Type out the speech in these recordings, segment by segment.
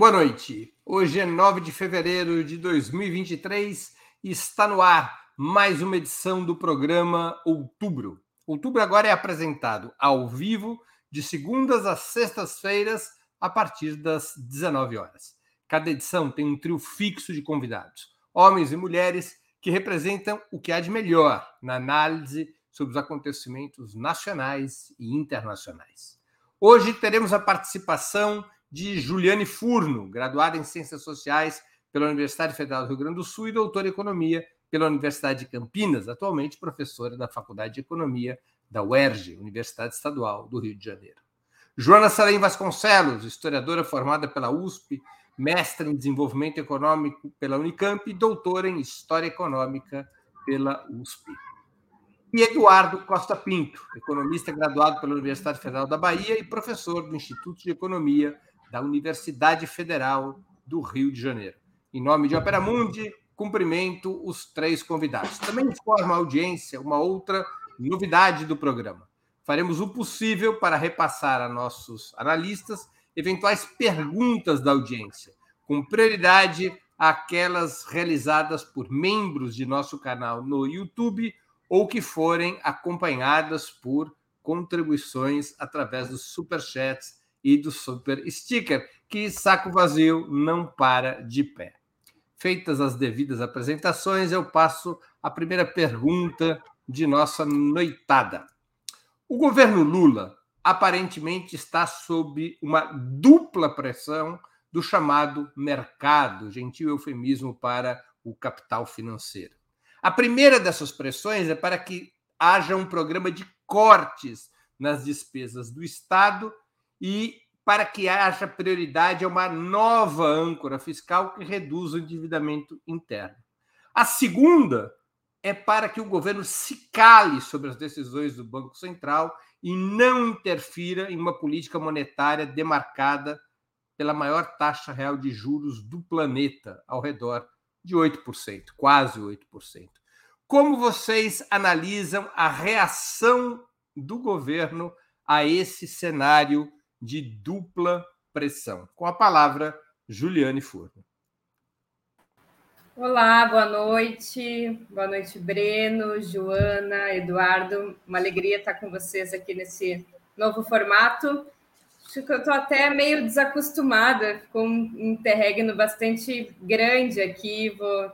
Boa noite. Hoje é 9 de fevereiro de 2023 e está no ar mais uma edição do programa Outubro. Outubro agora é apresentado ao vivo de segundas às sextas-feiras a partir das 19 horas. Cada edição tem um trio fixo de convidados, homens e mulheres que representam o que há de melhor na análise sobre os acontecimentos nacionais e internacionais. Hoje teremos a participação de Juliane Furno, graduada em Ciências Sociais pela Universidade Federal do Rio Grande do Sul e doutora em Economia pela Universidade de Campinas, atualmente professora da Faculdade de Economia da UERJ, Universidade Estadual do Rio de Janeiro. Joana Salem Vasconcelos, historiadora formada pela USP, mestre em Desenvolvimento Econômico pela Unicamp e doutora em História Econômica pela USP e Eduardo Costa Pinto, economista graduado pela Universidade Federal da Bahia e professor do Instituto de Economia da Universidade Federal do Rio de Janeiro. Em nome de Opera Mundi, cumprimento os três convidados. Também informa a audiência uma outra novidade do programa. Faremos o possível para repassar a nossos analistas eventuais perguntas da audiência, com prioridade àquelas realizadas por membros de nosso canal no YouTube ou que forem acompanhadas por contribuições através dos superchats e do super sticker, que saco vazio não para de pé. Feitas as devidas apresentações, eu passo a primeira pergunta de nossa noitada. O governo Lula aparentemente está sob uma dupla pressão do chamado mercado, gentil eufemismo para o capital financeiro. A primeira dessas pressões é para que haja um programa de cortes nas despesas do Estado e para que haja prioridade a uma nova âncora fiscal que reduza o endividamento interno. A segunda é para que o governo se cale sobre as decisões do Banco Central e não interfira em uma política monetária demarcada pela maior taxa real de juros do planeta, ao redor de 8%, quase 8%. Como vocês analisam a reação do governo a esse cenário de dupla pressão? Com a palavra, Juliane Furno. Olá, boa noite. Boa noite, Breno, Joana, Eduardo. Uma alegria estar com vocês aqui nesse novo formato. Acho que eu estou até meio desacostumada com um interregno bastante grande aqui. Vou,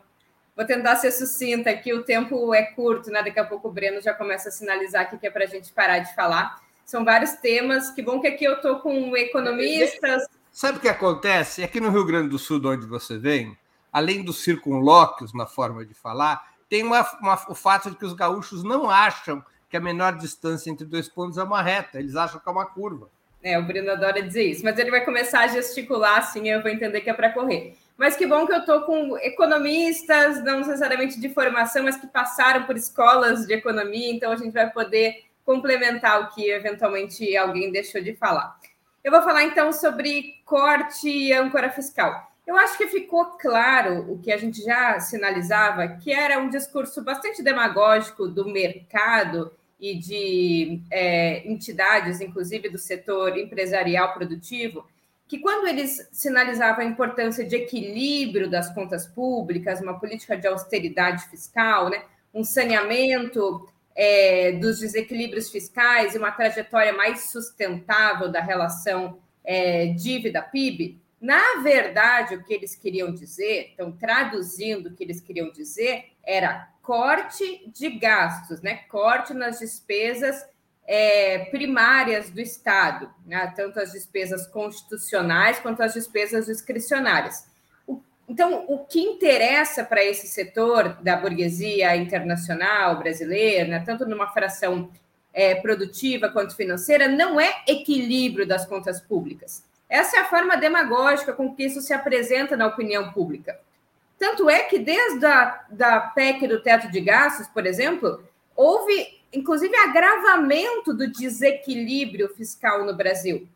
vou tentar ser sucinta aqui, o tempo é curto, né? Daqui a pouco o Breno já começa a sinalizar aqui que é para a gente parar de falar. São vários temas. Que bom que aqui eu estou com economistas. Sabe o que acontece? Aqui no Rio Grande do Sul, de onde você vem, além dos circunlóquios na forma de falar, tem uma, uma, o fato de que os gaúchos não acham que a menor distância entre dois pontos é uma reta, eles acham que é uma curva. É, o Bruno adora dizer isso, mas ele vai começar a gesticular assim, eu vou entender que é para correr. Mas que bom que eu estou com economistas, não necessariamente de formação, mas que passaram por escolas de economia, então a gente vai poder complementar o que eventualmente alguém deixou de falar. Eu vou falar então sobre corte e âncora fiscal. Eu acho que ficou claro o que a gente já sinalizava, que era um discurso bastante demagógico do mercado e de é, entidades, inclusive do setor empresarial produtivo, que quando eles sinalizavam a importância de equilíbrio das contas públicas, uma política de austeridade fiscal, né, um saneamento é, dos desequilíbrios fiscais e uma trajetória mais sustentável da relação é, dívida-PIB, na verdade, o que eles queriam dizer, então, traduzindo o que eles queriam dizer, era corte de gastos, né? corte nas despesas é, primárias do Estado, né? tanto as despesas constitucionais quanto as despesas discricionárias. Então, o que interessa para esse setor da burguesia internacional brasileira, né? tanto numa fração é, produtiva quanto financeira, não é equilíbrio das contas públicas. Essa é a forma demagógica com que isso se apresenta na opinião pública. Tanto é que desde a da PEC do teto de gastos, por exemplo, houve inclusive agravamento do desequilíbrio fiscal no Brasil.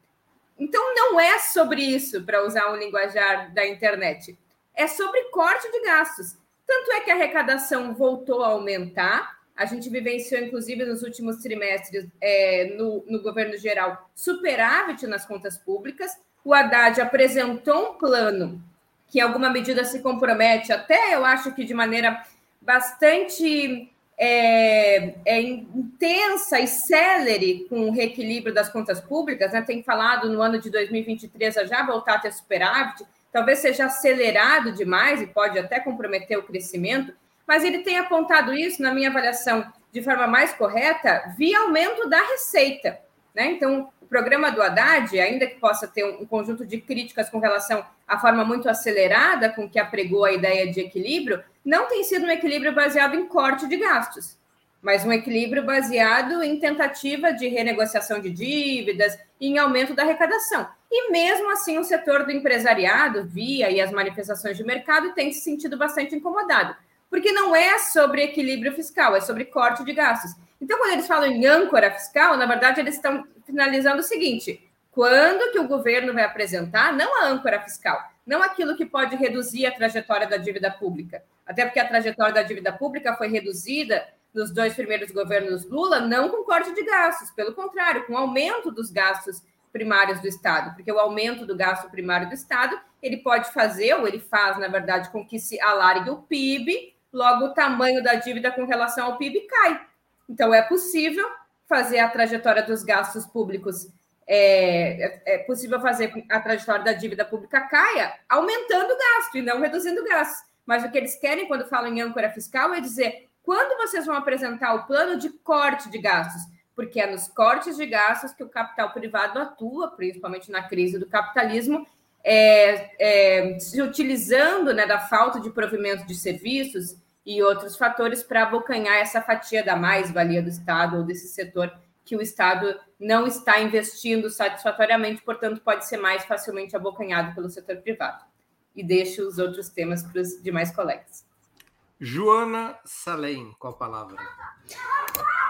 Então não é sobre isso, para usar um linguajar da internet, é sobre corte de gastos. Tanto é que a arrecadação voltou a aumentar, a gente vivenciou, inclusive, nos últimos trimestres, é, no, no governo geral, superávit nas contas públicas, o Haddad apresentou um plano que, em alguma medida, se compromete, até eu acho que de maneira bastante é, é, intensa e célere com o reequilíbrio das contas públicas, né? tem falado no ano de 2023 a já voltar a ter superávit, talvez seja acelerado demais e pode até comprometer o crescimento, mas ele tem apontado isso, na minha avaliação, de forma mais correta, via aumento da receita. Né? Então, o programa do Haddad, ainda que possa ter um conjunto de críticas com relação à forma muito acelerada com que apregou a ideia de equilíbrio, não tem sido um equilíbrio baseado em corte de gastos, mas um equilíbrio baseado em tentativa de renegociação de dívidas e em aumento da arrecadação. E mesmo assim, o setor do empresariado, via e as manifestações de mercado, tem se sentido bastante incomodado, porque não é sobre equilíbrio fiscal, é sobre corte de gastos. Então, quando eles falam em âncora fiscal, na verdade, eles estão finalizando o seguinte: quando que o governo vai apresentar, não a âncora fiscal, não aquilo que pode reduzir a trajetória da dívida pública, até porque a trajetória da dívida pública foi reduzida nos dois primeiros governos Lula, não com corte de gastos, pelo contrário, com aumento dos gastos primários do Estado, porque o aumento do gasto primário do Estado, ele pode fazer, ou ele faz, na verdade, com que se alargue o PIB, logo o tamanho da dívida com relação ao PIB cai. Então, é possível fazer a trajetória dos gastos públicos, é, é, é possível fazer a trajetória da dívida pública caia, aumentando o gasto e não reduzindo o gasto. Mas o que eles querem quando falam em âncora fiscal é dizer quando vocês vão apresentar o plano de corte de gastos, porque é nos cortes de gastos que o capital privado atua, principalmente na crise do capitalismo, é, é, se utilizando né, da falta de provimento de serviços e outros fatores para abocanhar essa fatia da mais-valia do Estado ou desse setor que o Estado não está investindo satisfatoriamente, portanto, pode ser mais facilmente abocanhado pelo setor privado. E deixo os outros temas para os demais colegas. Joana Salem, com a palavra.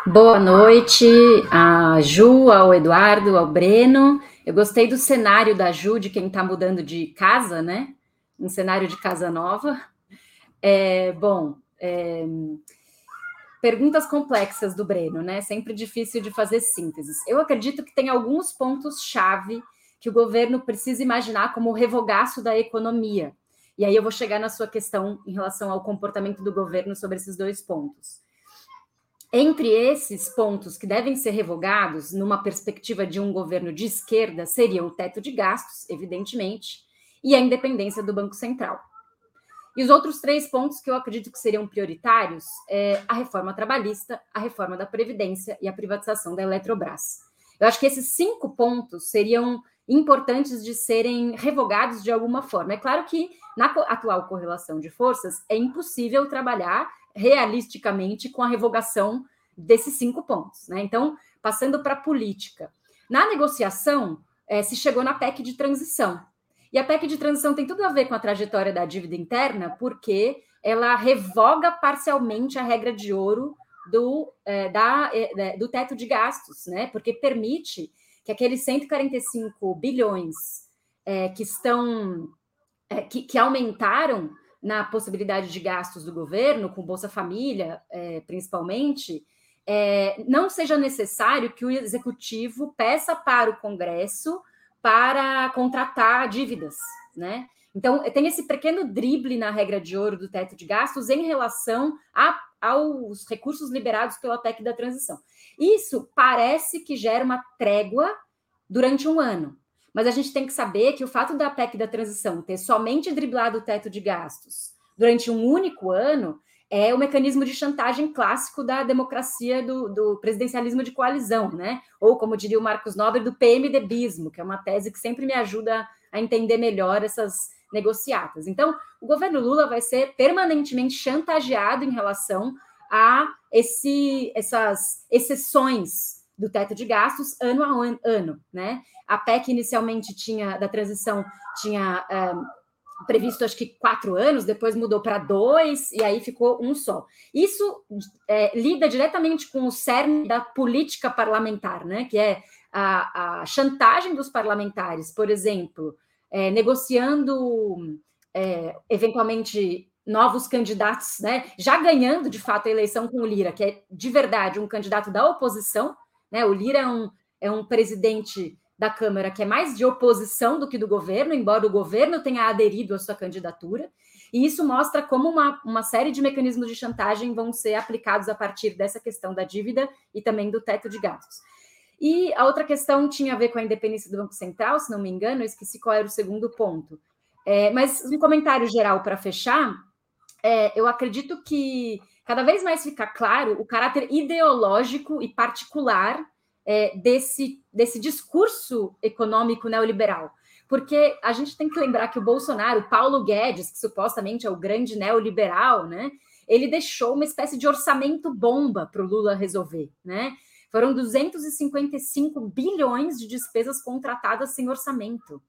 Boa noite a Ju, ao Eduardo, ao Breno. Eu gostei do cenário da Ju, de quem está mudando de casa, né? Um cenário de casa nova. É, bom, é, perguntas complexas do Breno, né? Sempre difícil de fazer sínteses. Eu acredito que tem alguns pontos-chave que o governo precisa imaginar como o revogaço da economia. E aí eu vou chegar na sua questão em relação ao comportamento do governo sobre esses dois pontos. Entre esses pontos que devem ser revogados, numa perspectiva de um governo de esquerda, seriam o teto de gastos, evidentemente, e a independência do Banco Central. E os outros três pontos que eu acredito que seriam prioritários é a reforma trabalhista, a reforma da Previdência e a privatização da Eletrobras. Eu acho que esses cinco pontos seriam importantes de serem revogados de alguma forma. É claro que na atual correlação de forças é impossível trabalhar realisticamente com a revogação desses cinco pontos. Né? Então, passando para a política. Na negociação, é, se chegou na PEC de transição, e a PEC de transição tem tudo a ver com a trajetória da dívida interna, porque ela revoga parcialmente a regra de ouro do, é, da, é, do teto de gastos, né? Porque permite que aqueles 145 bilhões é, que estão é, que, que, aumentaram na possibilidade de gastos do governo, com Bolsa Família, é, principalmente, é, não seja necessário que o executivo peça para o Congresso para contratar dívidas, né? Então, tem esse pequeno drible na regra de ouro do teto de gastos em relação a, aos recursos liberados pela PEC da transição. Isso parece que gera uma trégua durante um ano, mas a gente tem que saber que o fato da PEC da transição ter somente driblado o teto de gastos durante um único ano é o mecanismo de chantagem clássico da democracia do, do, presidencialismo de coalizão, né? Ou, como diria o Marcos Nobre, do PMDBismo, que é uma tese que sempre me ajuda a entender melhor essas negociatas. Então, o governo Lula vai ser permanentemente chantageado em relação a esse, essas exceções do teto de gastos ano a ano, né? A PEC inicialmente tinha da transição tinha previsto acho que quatro anos, depois mudou para dois, e aí ficou um só. Isso é, lida diretamente com o cerne da política parlamentar, né? Que é a, a chantagem dos parlamentares, por exemplo, é, negociando é, eventualmente novos candidatos, né? Já ganhando de fato a eleição com o Lira, que é de verdade um candidato da oposição, né? O Lira é um, é um presidente da Câmara, que é mais de oposição do que do governo, embora o governo tenha aderido à sua candidatura. E isso mostra como uma, uma série de mecanismos de chantagem vão ser aplicados a partir dessa questão da dívida e também do teto de gastos. E a outra questão tinha a ver com a independência do Banco Central, se não me engano, eu esqueci qual era o segundo ponto. É, mas um comentário geral para fechar, é, eu acredito que cada vez mais fica claro o caráter ideológico e particular é, desse, desse discurso econômico neoliberal. Porque a gente tem que lembrar que o Bolsonaro, Paulo Guedes, que supostamente é o grande neoliberal, né? Ele deixou uma espécie de orçamento bomba para o Lula resolver, né? Foram 255 bilhões de despesas contratadas sem orçamento.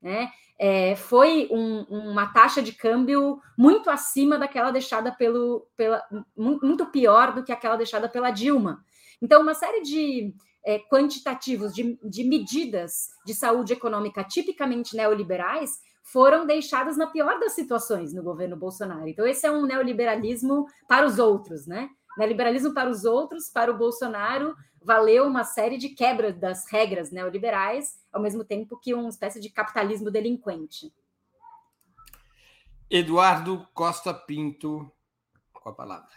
Né? É, foi um, uma taxa de câmbio muito acima daquela deixada pelo, pela, muito pior do que aquela deixada pela Dilma. Então, uma série de é, quantitativos, de, de medidas de saúde econômica tipicamente neoliberais foram deixadas na pior das situações no governo Bolsonaro. Então, esse é um neoliberalismo para os outros, né? Neoliberalismo para os outros, para o Bolsonaro, valeu uma série de quebras das regras neoliberais, ao mesmo tempo que uma espécie de capitalismo delinquente. Eduardo Costa Pinto, com a palavra.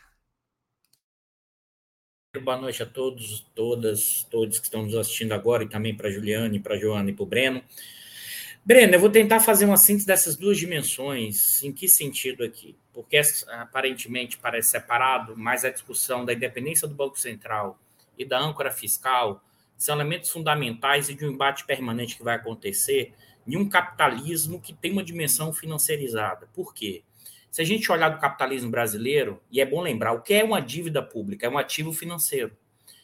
Boa noite a todos, todas, todos que estão nos assistindo agora, e também para a Juliane, para a Joana e para o Breno. Breno, eu vou tentar fazer uma síntese dessas duas dimensões. Em que sentido aqui? Porque aparentemente parece separado, mas a discussão da independência do Banco Central e da âncora fiscal são elementos fundamentais e de um embate permanente que vai acontecer em um capitalismo que tem uma dimensão financeirizada. Por quê? Se a gente olhar do capitalismo brasileiro, e é bom lembrar, o que é uma dívida pública? É um ativo financeiro.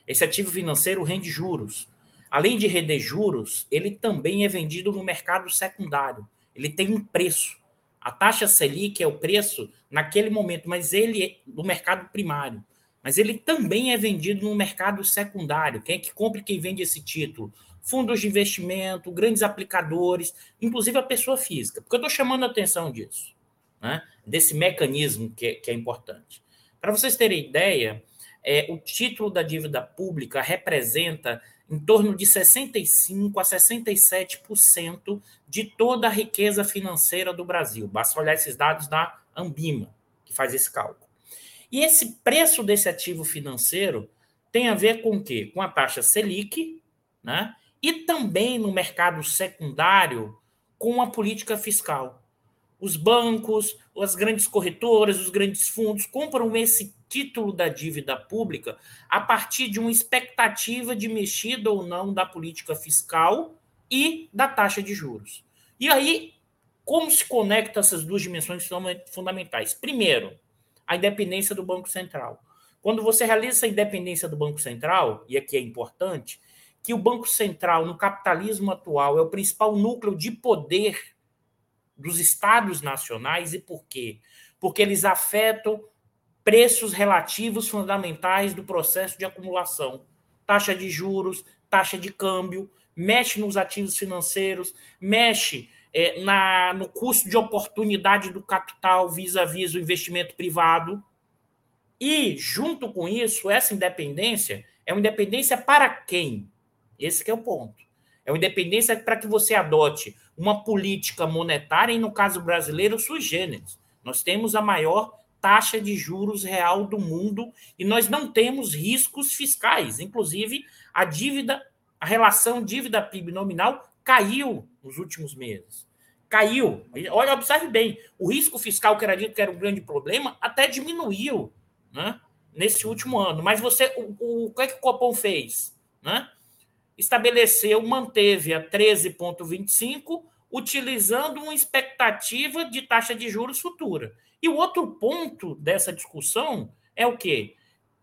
Esse ativo financeiro rende juros. Além de render juros, ele também é vendido no mercado secundário. Ele tem um preço. A taxa Selic é o preço naquele momento, mas ele é do mercado primário mas ele também é vendido no mercado secundário. Quem é que compra e quem vende esse título? Fundos de investimento, grandes aplicadores, inclusive a pessoa física. Porque eu estou chamando a atenção disso, né? desse mecanismo que é, que é importante. Para vocês terem ideia, é, o título da dívida pública representa em torno de 65% a 67% de toda a riqueza financeira do Brasil. Basta olhar esses dados da Ambima, que faz esse cálculo. E esse preço desse ativo financeiro tem a ver com o quê? Com a taxa Selic, né? E também no mercado secundário com a política fiscal. Os bancos, as grandes corretoras, os grandes fundos compram esse título da dívida pública a partir de uma expectativa de mexida ou não da política fiscal e da taxa de juros. E aí, como se conectam essas duas dimensões fundamentais? Primeiro, a independência do Banco Central. Quando você realiza essa independência do Banco Central, e aqui é importante, que o Banco Central, no capitalismo atual, é o principal núcleo de poder dos estados nacionais, e por quê? Porque eles afetam preços relativos fundamentais do processo de acumulação. Taxa de juros, taxa de câmbio, mexe nos ativos financeiros, mexe é, na, no custo de oportunidade do capital vis-à-vis o investimento privado. E, junto com isso, essa independência é uma independência para quem? Esse é o ponto. É uma independência para que você adote uma política monetária, e no caso brasileiro, sui generis. Nós temos a maior taxa de juros real do mundo e nós não temos riscos fiscais. Inclusive, a dívida, a relação dívida PIB nominal caiu nos últimos meses. Caiu. Olha, observe bem. O risco fiscal, que era dito que era um grande problema, até diminuiu né, nesse último ano. Mas você, o, o, que, é que o Copom fez? Né? Estabeleceu, manteve a 13,25, utilizando uma expectativa de taxa de juros futura. E o outro ponto dessa discussão é o quê?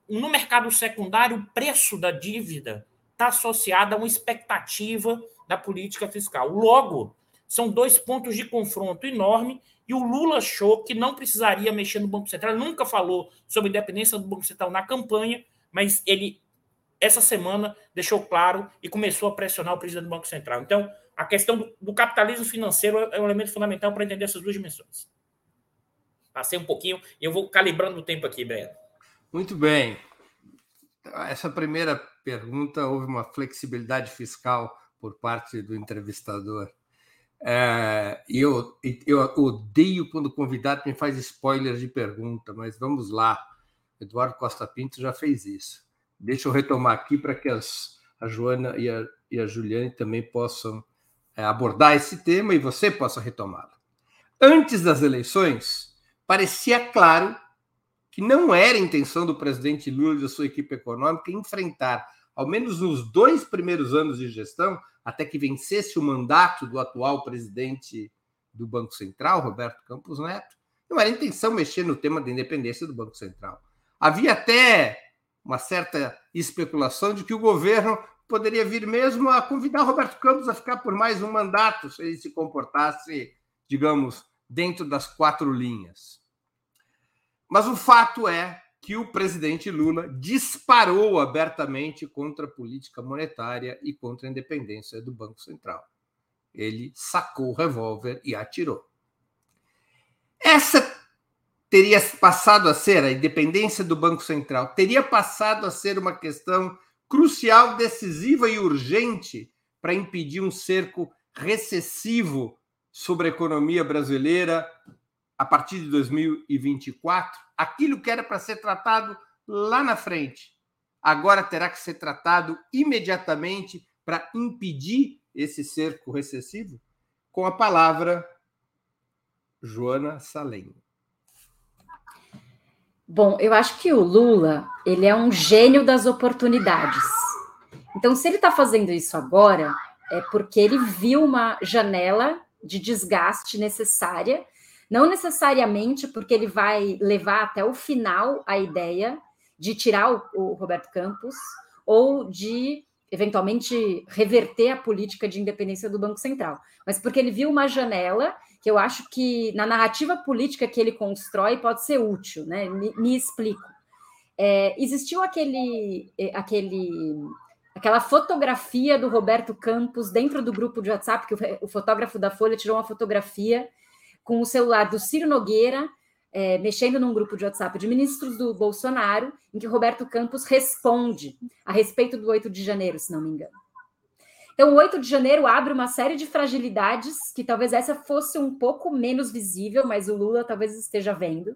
No mercado secundário, o preço da dívida está associado a uma expectativa da política fiscal. Logo, são dois pontos de confronto enorme e o Lula achou que não precisaria mexer no Banco Central. Ele nunca falou sobre a independência do Banco Central na campanha, mas ele, essa semana, deixou claro e começou a pressionar o presidente do Banco Central. Então, a questão do, do capitalismo financeiro é um elemento fundamental para entender essas duas dimensões. Passei um pouquinho e eu vou calibrando o tempo aqui, Breno. Muito bem. Essa primeira pergunta, houve uma flexibilidade fiscal por parte do entrevistador. É, eu, eu odeio quando o convidado me faz spoilers de pergunta, mas vamos lá. Eduardo Costa Pinto já fez isso. Deixa eu retomar aqui para que as, a Joana e a, e a Juliane também possam é, abordar esse tema e você possa retomá-lo. Antes das eleições, parecia claro que não era intenção do presidente Lula e da sua equipe econômica enfrentar, ao menos nos dois primeiros anos de gestão, até que vencesse o mandato do atual presidente do Banco Central, Roberto Campos Neto, não era intenção mexer no tema da independência do Banco Central. Havia até uma certa especulação de que o governo poderia vir mesmo a convidar Roberto Campos a ficar por mais um mandato se ele se comportasse, digamos, dentro das quatro linhas. Mas o fato é que o presidente Lula disparou abertamente contra a política monetária e contra a independência do Banco Central. Ele sacou o revólver e atirou. Essa teria passado a ser a independência do Banco Central, teria passado a ser uma questão crucial, decisiva e urgente para impedir um cerco recessivo sobre a economia brasileira a partir de 2024, aquilo que era para ser tratado lá na frente, agora terá que ser tratado imediatamente para impedir esse cerco recessivo? Com a palavra, Joana Salem. Bom, eu acho que o Lula ele é um gênio das oportunidades. Então, se ele está fazendo isso agora, é porque ele viu uma janela de desgaste necessária não necessariamente porque ele vai levar até o final a ideia de tirar o, o Roberto Campos ou de eventualmente reverter a política de independência do Banco Central, mas porque ele viu uma janela que eu acho que na narrativa política que ele constrói pode ser útil, né? Me, me explico. É, existiu aquele, é, aquele, aquela fotografia do Roberto Campos dentro do grupo de WhatsApp que o, o fotógrafo da Folha tirou uma fotografia com o celular do Ciro Nogueira, é, mexendo num grupo de WhatsApp de ministros do Bolsonaro, em que Roberto Campos responde a respeito do 8 de janeiro, se não me engano. Então, o 8 de janeiro abre uma série de fragilidades, que talvez essa fosse um pouco menos visível, mas o Lula talvez esteja vendo,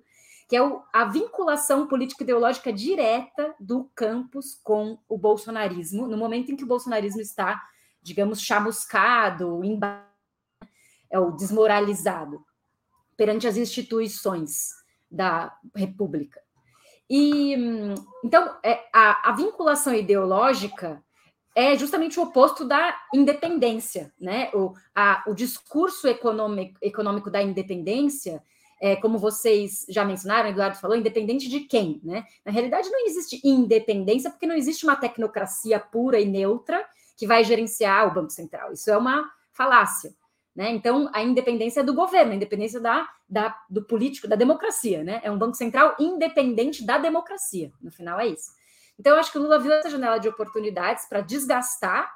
que é o, a vinculação político-ideológica direta do Campos com o bolsonarismo, no momento em que o bolsonarismo está, digamos, chamuscado, é o desmoralizado perante as instituições da República. E então é, a, a, vinculação ideológica é justamente o oposto da independência, né? O, a, o discurso econômico, econômico da independência, é, como vocês já mencionaram, Eduardo falou, independente de quem, né? Na realidade, não existe independência porque não existe uma tecnocracia pura e neutra que vai gerenciar o Banco Central. Isso é uma falácia. Né? Então, a independência é do governo, a independência da, da, do político, da democracia. Né? É um Banco Central independente da democracia. No final, é isso. Então, eu acho que o Lula viu essa janela de oportunidades para desgastar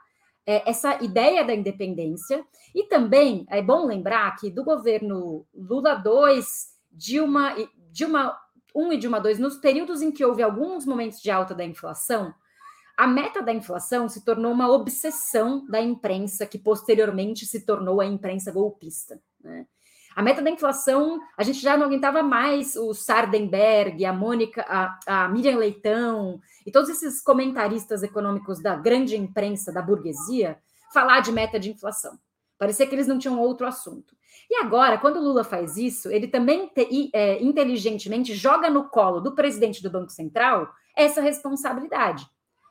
é, essa ideia da independência. E também é bom lembrar que do governo Lula 2, Dilma, Dilma 1 e Dilma 2, nos períodos em que houve alguns momentos de alta da inflação, a meta da inflação se tornou uma obsessão da imprensa, que posteriormente se tornou a imprensa golpista. Né? A meta da inflação, a gente já não aguentava mais o Sardenberg, a Mônica, a, a Miriam Leitão e todos esses comentaristas econômicos da grande imprensa, da burguesia, falar de meta de inflação. Parecia que eles não tinham outro assunto. E agora, quando o Lula faz isso, ele também te, é, inteligentemente joga no colo do presidente do Banco Central essa responsabilidade.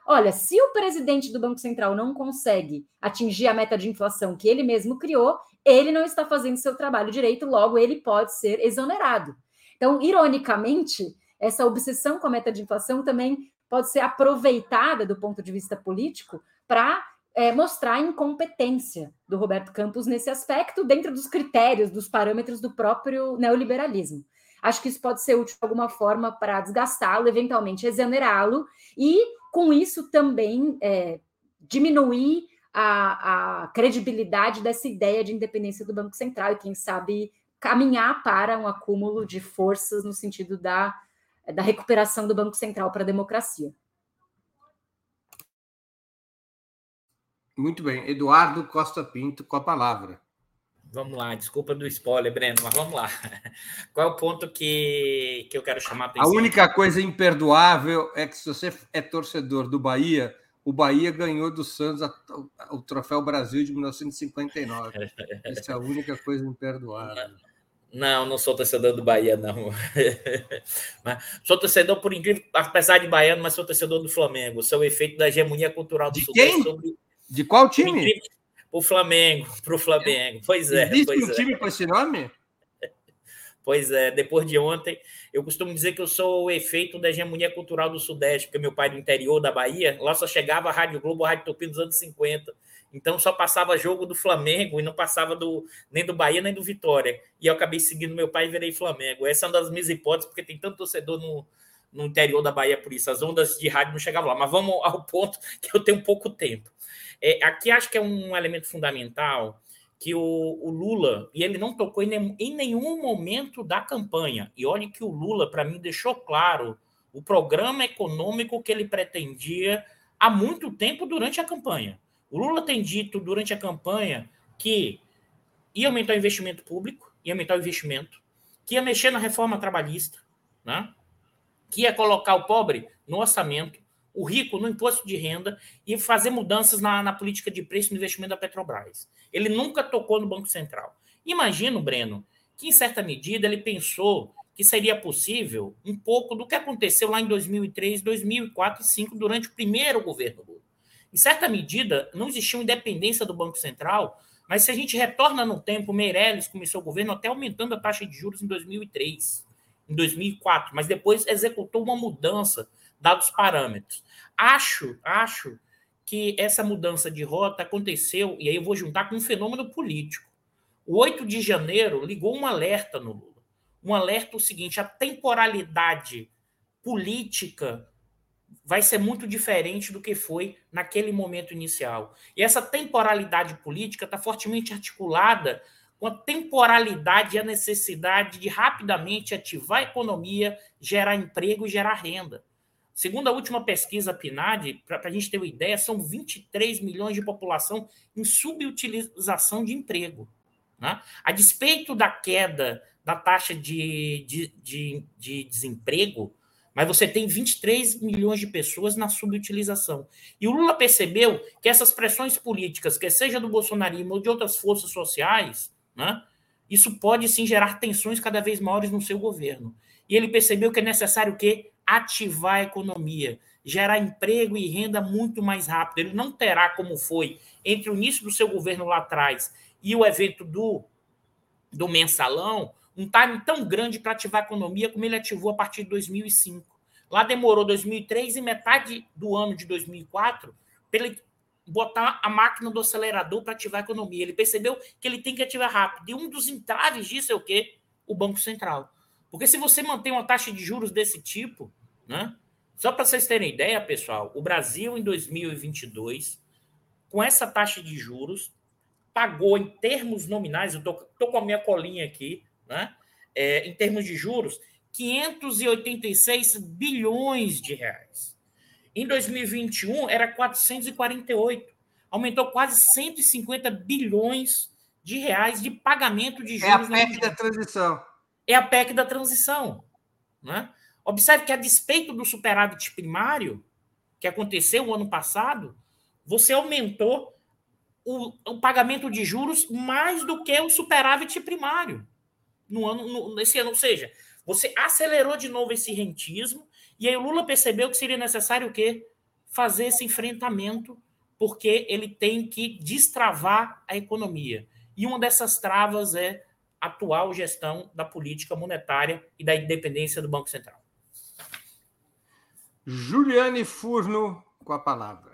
Olha, se o presidente do Banco Central não consegue atingir a meta de inflação que ele mesmo criou, ele não está fazendo seu trabalho direito, logo ele pode ser exonerado. Então, ironicamente, essa obsessão com a meta de inflação também pode ser aproveitada do ponto de vista político para é, mostrar a incompetência do Roberto Campos nesse aspecto, dentro dos critérios, dos parâmetros do próprio neoliberalismo. Acho que isso pode ser útil de alguma forma para desgastá-lo, eventualmente exonerá-lo e com isso também é, diminuir a, a credibilidade dessa ideia de independência do Banco Central e, quem sabe, caminhar para um acúmulo de forças no sentido da, da recuperação do Banco Central para a democracia. Muito bem. Eduardo Costa Pinto com a palavra. Vamos lá, desculpa do spoiler, Breno, mas vamos lá. Qual é o ponto que, que eu quero chamar a atenção? A única coisa imperdoável é que se você é torcedor do Bahia, o Bahia ganhou do Santos a, o Troféu Brasil de 1959. Essa é a única coisa imperdoável. Não, não sou torcedor do Bahia, não. sou torcedor, por incrível, apesar de baiano, mas sou torcedor do Flamengo. Sou o efeito da hegemonia cultural do de Quem? Sobre... De qual time? O Flamengo, para o Flamengo. Pois é. Existe pois um é. time com esse nome? Pois é, depois de ontem, eu costumo dizer que eu sou o efeito da hegemonia cultural do Sudeste, porque meu pai é do interior da Bahia, lá só chegava a Rádio Globo, a Rádio Tupi nos anos 50. Então só passava jogo do Flamengo e não passava do, nem do Bahia nem do Vitória. E eu acabei seguindo meu pai e virei Flamengo. Essa é uma das minhas hipóteses, porque tem tanto torcedor no, no interior da Bahia por isso. As ondas de rádio não chegavam lá. Mas vamos ao ponto que eu tenho pouco tempo. É, aqui acho que é um elemento fundamental que o, o, Lula, e ele não tocou em, em nenhum momento da campanha, e olha que o Lula, para mim, deixou claro o programa econômico que ele pretendia há muito tempo durante a campanha. O Lula tem dito durante a campanha que ia aumentar o investimento público, ia aumentar o investimento, que ia mexer na reforma trabalhista, né? que ia colocar o pobre no orçamento, o rico no imposto de renda e fazer mudanças na, na política de preço no investimento da Petrobras. Ele nunca tocou no Banco Central. Imagino, Breno, que em certa medida ele pensou que seria possível um pouco do que aconteceu lá em 2003, 2004 e 2005, durante o primeiro governo Lula. Em certa medida, não existia uma independência do Banco Central, mas se a gente retorna no tempo, Meirelles começou o governo até aumentando a taxa de juros em 2003, em 2004, mas depois executou uma mudança dados os parâmetros. Acho, acho que essa mudança de rota aconteceu, e aí eu vou juntar com um fenômeno político. O 8 de janeiro ligou um alerta no Lula. Um alerta o seguinte: a temporalidade política vai ser muito diferente do que foi naquele momento inicial. E essa temporalidade política está fortemente articulada com a temporalidade e a necessidade de rapidamente ativar a economia, gerar emprego e gerar renda. Segundo a última pesquisa PNAD, para a gente ter uma ideia, são 23 milhões de população em subutilização de emprego. Né? A despeito da queda da taxa de, de, de, de desemprego, mas você tem 23 milhões de pessoas na subutilização. E o Lula percebeu que essas pressões políticas, que seja do bolsonarismo ou de outras forças sociais, né, isso pode sim gerar tensões cada vez maiores no seu governo. E ele percebeu que é necessário que ativar a economia, gerar emprego e renda muito mais rápido. Ele não terá, como foi entre o início do seu governo lá atrás e o evento do, do mensalão, um time tão grande para ativar a economia como ele ativou a partir de 2005. Lá demorou 2003 e metade do ano de 2004 para ele botar a máquina do acelerador para ativar a economia. Ele percebeu que ele tem que ativar rápido. E um dos entraves disso é o quê? O Banco Central. Porque se você mantém uma taxa de juros desse tipo, né? Só para vocês terem ideia, pessoal, o Brasil em 2022, com essa taxa de juros, pagou em termos nominais, eu estou com a minha colinha aqui, né? É, em termos de juros, 586 bilhões de reais. Em 2021 era 448, aumentou quase 150 bilhões de reais de pagamento de juros. É a PEC da transição é a PEC da transição. Né? Observe que, a despeito do superávit primário, que aconteceu o ano passado, você aumentou o, o pagamento de juros mais do que o superávit primário no ano, no, nesse ano. Ou seja, você acelerou de novo esse rentismo, e aí o Lula percebeu que seria necessário o quê? Fazer esse enfrentamento, porque ele tem que destravar a economia. E uma dessas travas é atual gestão da política monetária e da independência do Banco Central. Juliane Furno, com a palavra.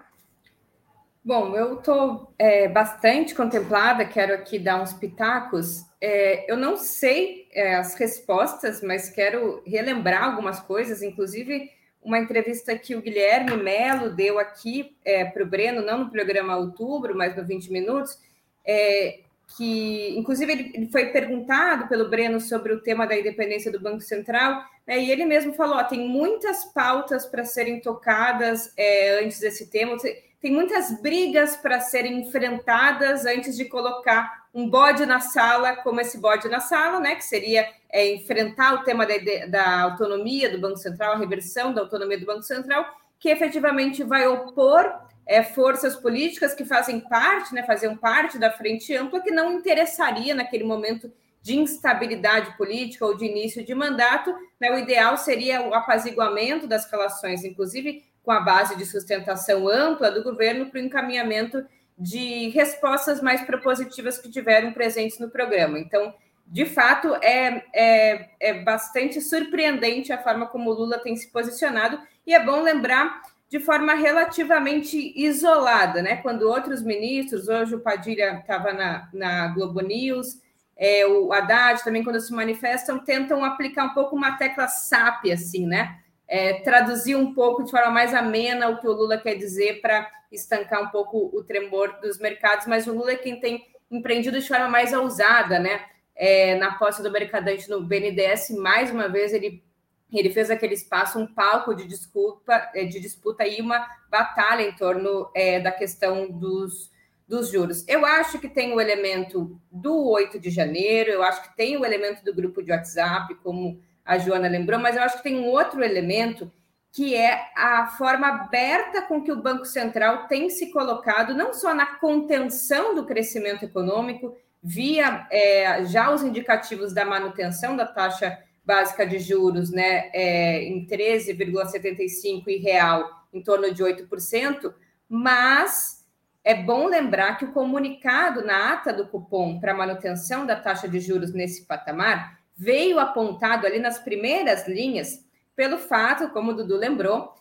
Bom, eu estou é, bastante contemplada, quero aqui dar uns pitacos. É, eu não sei é, as respostas, mas quero relembrar algumas coisas, inclusive uma entrevista que o Guilherme Melo deu aqui é, para o Breno, não no programa Outubro, mas no 20 Minutos, é, que, inclusive, ele, foi perguntado pelo Breno sobre o tema da independência do Banco Central, né, e ele mesmo falou: ó, tem muitas pautas para serem tocadas é, antes desse tema. tem muitas brigas para serem enfrentadas antes de colocar um bode na sala, como esse bode na sala, né? Que seria é, enfrentar o tema da, da autonomia do Banco Central, a reversão da autonomia do Banco Central, que efetivamente vai opor é, forças políticas que fazem parte, né, faziam parte da frente ampla, que não interessaria naquele momento de instabilidade política ou de início de mandato. Né, o ideal seria o apaziguamento das relações, inclusive com a base de sustentação ampla do governo para o encaminhamento de respostas mais propositivas que tiveram presentes no programa. Então, de fato, é, é, é bastante surpreendente a forma como o Lula tem se posicionado, e é bom lembrar de forma relativamente isolada, né? Quando outros ministros, hoje o Padilha estava na, na Globo News, é, o Haddad também, quando se manifestam, tentam aplicar um pouco uma tecla SAP, assim, né? É, traduzir um pouco de forma mais amena o que o Lula quer dizer para estancar um pouco o tremor dos mercados, mas o Lula é quem tem empreendido de forma mais ousada, né? É, na posse do Mercadante no BNDES, mais uma vez ele ele fez aquele espaço um palco de desculpa, é, de disputa e uma batalha em torno é, da questão dos, dos juros. Eu acho que tem o elemento do 8 de janeiro, eu acho que tem o elemento do grupo de WhatsApp, como a Joana lembrou, mas eu acho que tem um outro elemento que é a forma aberta com que o Banco Central tem se colocado, não só na contenção do crescimento econômico, via é, já os indicativos da manutenção da taxa básica de juros né, é, em 13,75% e real em torno de 8%, mas é bom lembrar que o comunicado na ata do cupom para manutenção da taxa de juros nesse patamar veio apontado ali nas primeiras linhas pelo fato, como o Dudu lembrou,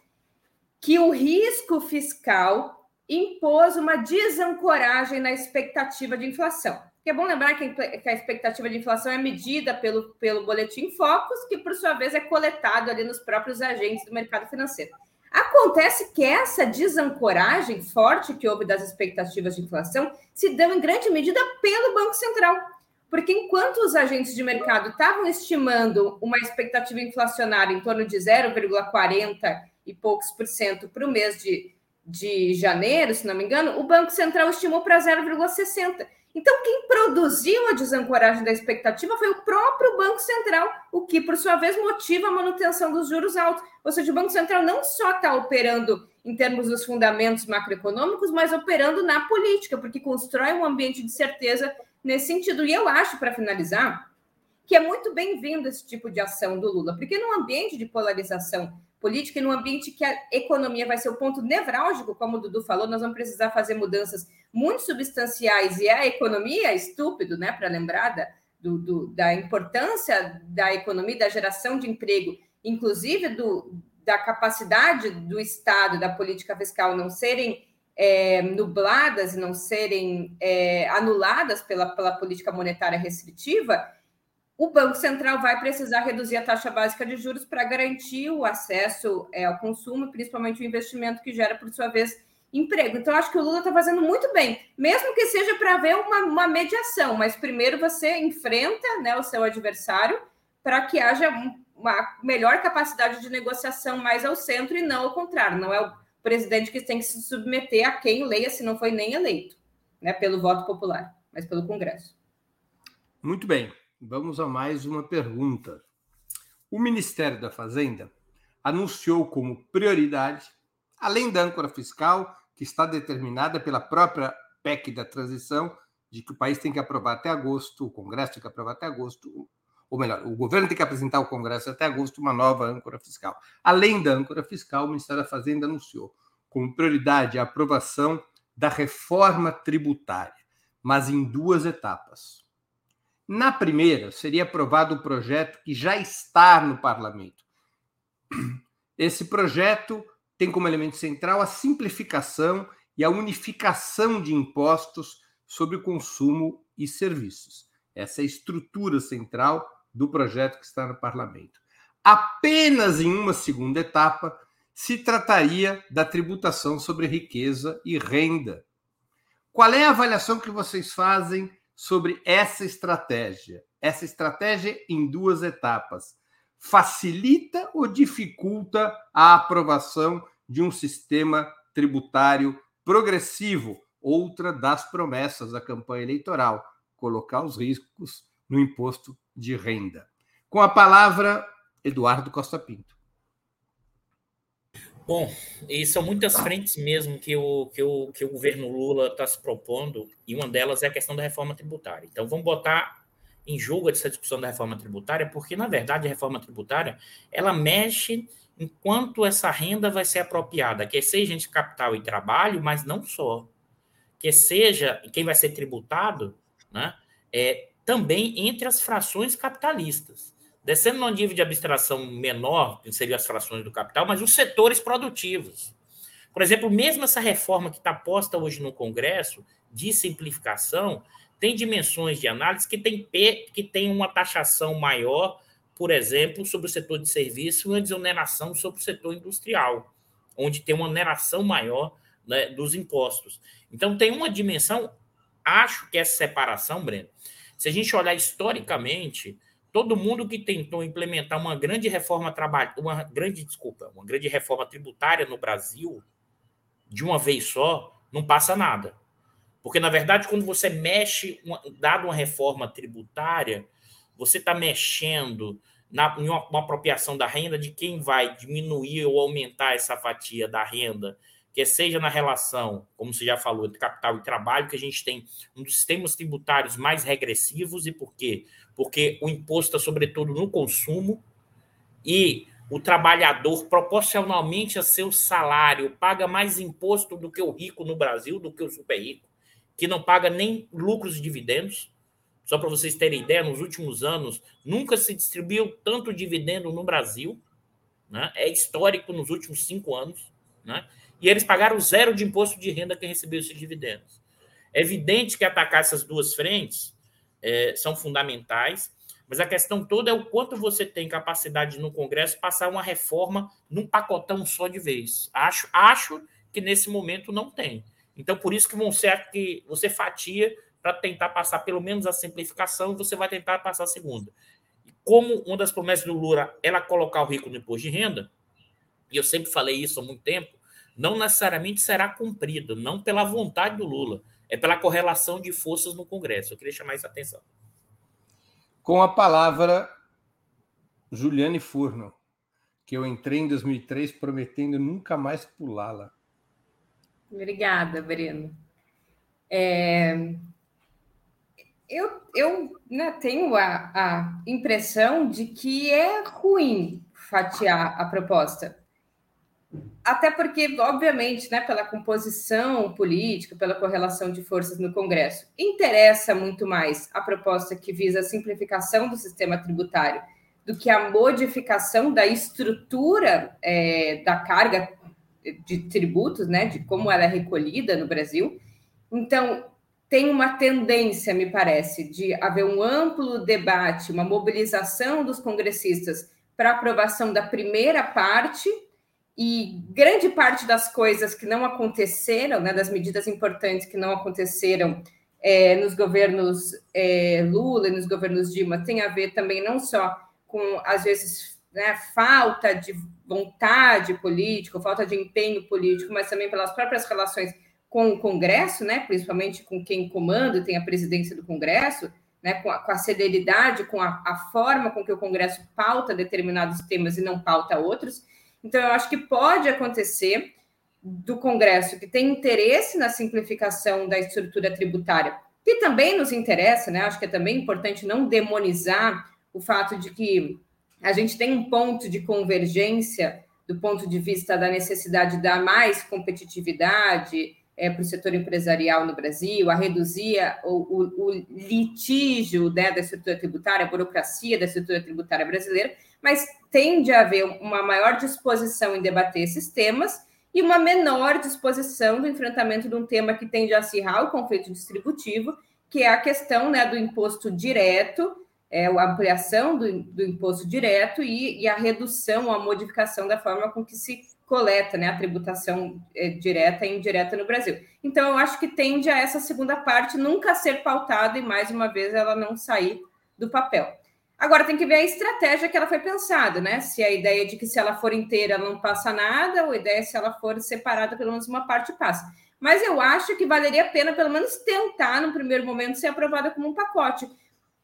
que o risco fiscal impôs uma desancoragem na expectativa de inflação. Que é bom lembrar que a expectativa de inflação é medida pelo, pelo boletim Focus, que por sua vez é coletado ali nos próprios agentes do mercado financeiro. Acontece que essa desancoragem forte que houve das expectativas de inflação se deu em grande medida pelo Banco Central. Porque enquanto os agentes de mercado estavam estimando uma expectativa inflacionária em torno de 0,40 e poucos por cento para o mês de, de janeiro, se não me engano, o Banco Central estimou para 0,60. Então, quem produziu a desancoragem da expectativa foi o próprio Banco Central, o que, por sua vez, motiva a manutenção dos juros altos. Ou seja, o Banco Central não só está operando em termos dos fundamentos macroeconômicos, mas operando na política, porque constrói um ambiente de certeza nesse sentido. E eu acho, para finalizar, que é muito bem-vindo esse tipo de ação do Lula, porque num ambiente de polarização política e num ambiente que a economia vai ser o ponto nevrálgico, como o Dudu falou, nós vamos precisar fazer mudanças muito substanciais. E a economia, estúpido, né, para lembrar da, do, do, da importância da economia, da geração de emprego, inclusive do, da capacidade do Estado, da política fiscal não serem é, nubladas e não serem é, anuladas pela, pela política monetária restritiva, o Banco Central vai precisar reduzir a taxa básica de juros para garantir o acesso é, ao consumo, principalmente o investimento que gera, por sua vez, emprego. Então, acho que o Lula está fazendo muito bem, mesmo que seja para ver uma, uma, mediação, mas primeiro você enfrenta né, o seu adversário para que haja uma melhor capacidade de negociação mais ao centro e não ao contrário. Não é o presidente que tem que se submeter a quem leia se não foi nem eleito né, pelo voto popular, mas pelo Congresso. Muito bem. Vamos a mais uma pergunta. O Ministério da Fazenda anunciou como prioridade, além da âncora fiscal, que está determinada pela própria PEC da transição, de que o país tem que aprovar até agosto, o Congresso tem que aprovar até agosto, ou melhor, o governo tem que apresentar ao Congresso até agosto uma nova âncora fiscal. Além da âncora fiscal, o Ministério da Fazenda anunciou como prioridade a aprovação da reforma tributária, mas em duas etapas. Na primeira, seria aprovado o projeto que já está no parlamento. Esse projeto tem como elemento central a simplificação e a unificação de impostos sobre o consumo e serviços. Essa é a estrutura central do projeto que está no parlamento. Apenas em uma segunda etapa se trataria da tributação sobre riqueza e renda. Qual é a avaliação que vocês fazem sobre essa estratégia. Essa estratégia em duas etapas. Facilita ou dificulta a aprovação de um sistema tributário progressivo, outra das promessas da campanha eleitoral, colocar os riscos no imposto de renda. Com a palavra, Eduardo Costa Pinto. Bom, e são muitas frentes mesmo que o, que o, que o governo Lula está se propondo, e uma delas é a questão da reforma tributária. Então, vamos botar em jogo essa discussão da reforma tributária, porque, na verdade, a reforma tributária ela mexe enquanto essa renda vai ser apropriada, que seja entre capital e trabalho, mas não só. Que seja quem vai ser tributado né, é, também entre as frações capitalistas. Descendo num nível de abstração menor, que seriam as frações do capital, mas os setores produtivos. Por exemplo, mesmo essa reforma que está posta hoje no Congresso, de simplificação, tem dimensões de análise que tem, que tem uma taxação maior, por exemplo, sobre o setor de serviço e uma desoneração sobre o setor industrial, onde tem uma oneração maior né, dos impostos. Então, tem uma dimensão, acho que essa separação, Breno, se a gente olhar historicamente, todo mundo que tentou implementar uma grande reforma trabalho, uma grande desculpa, uma grande reforma tributária no Brasil, de uma vez só, não passa nada. Porque, na verdade, quando você mexe, dado uma reforma tributária, você está mexendo na, em uma, uma, apropriação da renda de quem vai diminuir ou aumentar essa fatia da renda, que seja na relação, como você já falou, entre capital e trabalho, que a gente tem um dos sistemas tributários mais regressivos. E por quê? Porque o imposto está, sobretudo, no consumo e o trabalhador, proporcionalmente a seu salário, paga mais imposto do que o rico no Brasil, do que o super rico que não paga nem lucros e dividendos. Só para vocês terem ideia, nos últimos anos nunca se distribuiu tanto dividendo no Brasil. Né? É histórico nos últimos cinco anos. Né? E eles pagaram zero de imposto de renda quem recebeu esses dividendos. É evidente que atacar essas duas frentes é, são fundamentais, mas a questão toda é o quanto você tem capacidade no Congresso passar uma reforma num pacotão só de vez. Acho, acho que nesse momento não tem. Então, por isso que vão ser que você fatia para tentar passar pelo menos a simplificação e você vai tentar passar a segunda. Como uma das promessas do Lula era colocar o rico no imposto de renda, e eu sempre falei isso há muito tempo, não necessariamente será cumprido, não pela vontade do Lula, é pela correlação de forças no Congresso. Eu queria chamar essa atenção. Com a palavra, Juliane Furno, que eu entrei em 2003 prometendo nunca mais pulá-la. Obrigada, Breno. É, eu eu né, tenho a, a impressão de que é ruim fatiar a proposta. Até porque, obviamente, né, pela composição política, pela correlação de forças no Congresso, interessa muito mais a proposta que visa a simplificação do sistema tributário do que a modificação da estrutura é, da carga de tributos, né, de como ela é recolhida no Brasil. Então, tem uma tendência, me parece, de haver um amplo debate, uma mobilização dos congressistas para aprovação da primeira parte e grande parte das coisas que não aconteceram, né, das medidas importantes que não aconteceram é, nos governos é, Lula e nos governos Dilma, tem a ver também não só com, às vezes, né, falta de vontade política, falta de empenho político, mas também pelas próprias relações com o Congresso, né, principalmente com quem comanda, tem a presidência do Congresso, né, com, a, com a celeridade, com a, a, forma com que o Congresso pauta determinados temas e não pauta outros. Então, eu acho que pode acontecer do Congresso que tem interesse na simplificação da estrutura tributária, que também nos interessa, né? Acho que é também importante não demonizar o fato de que a gente tem um ponto de convergência do ponto de vista da necessidade de dar mais competitividade é, para o setor empresarial no Brasil, a reduzir o, o, o litígio né, da estrutura tributária, a burocracia da estrutura tributária brasileira, mas tende a haver uma maior disposição em debater esses temas e uma menor disposição do enfrentamento de um tema que tende a acirrar o conflito distributivo, que é a questão né, do imposto direto é, a ampliação do, do imposto direto e, e, a redução, a modificação da forma com que se coleta né, a tributação é, direta e indireta no Brasil. Então, eu acho que tende a essa segunda parte nunca ser pautada e, mais uma vez, ela não sair do papel. Agora, tem que ver a estratégia que ela foi pensada, né? Se a ideia de que se ela for inteira não passa nada, ou a ideia é se ela for separada, pelo menos uma parte passa. mas eu acho que valeria a pena, pelo menos, tentar, no primeiro momento, ser aprovada como um pacote.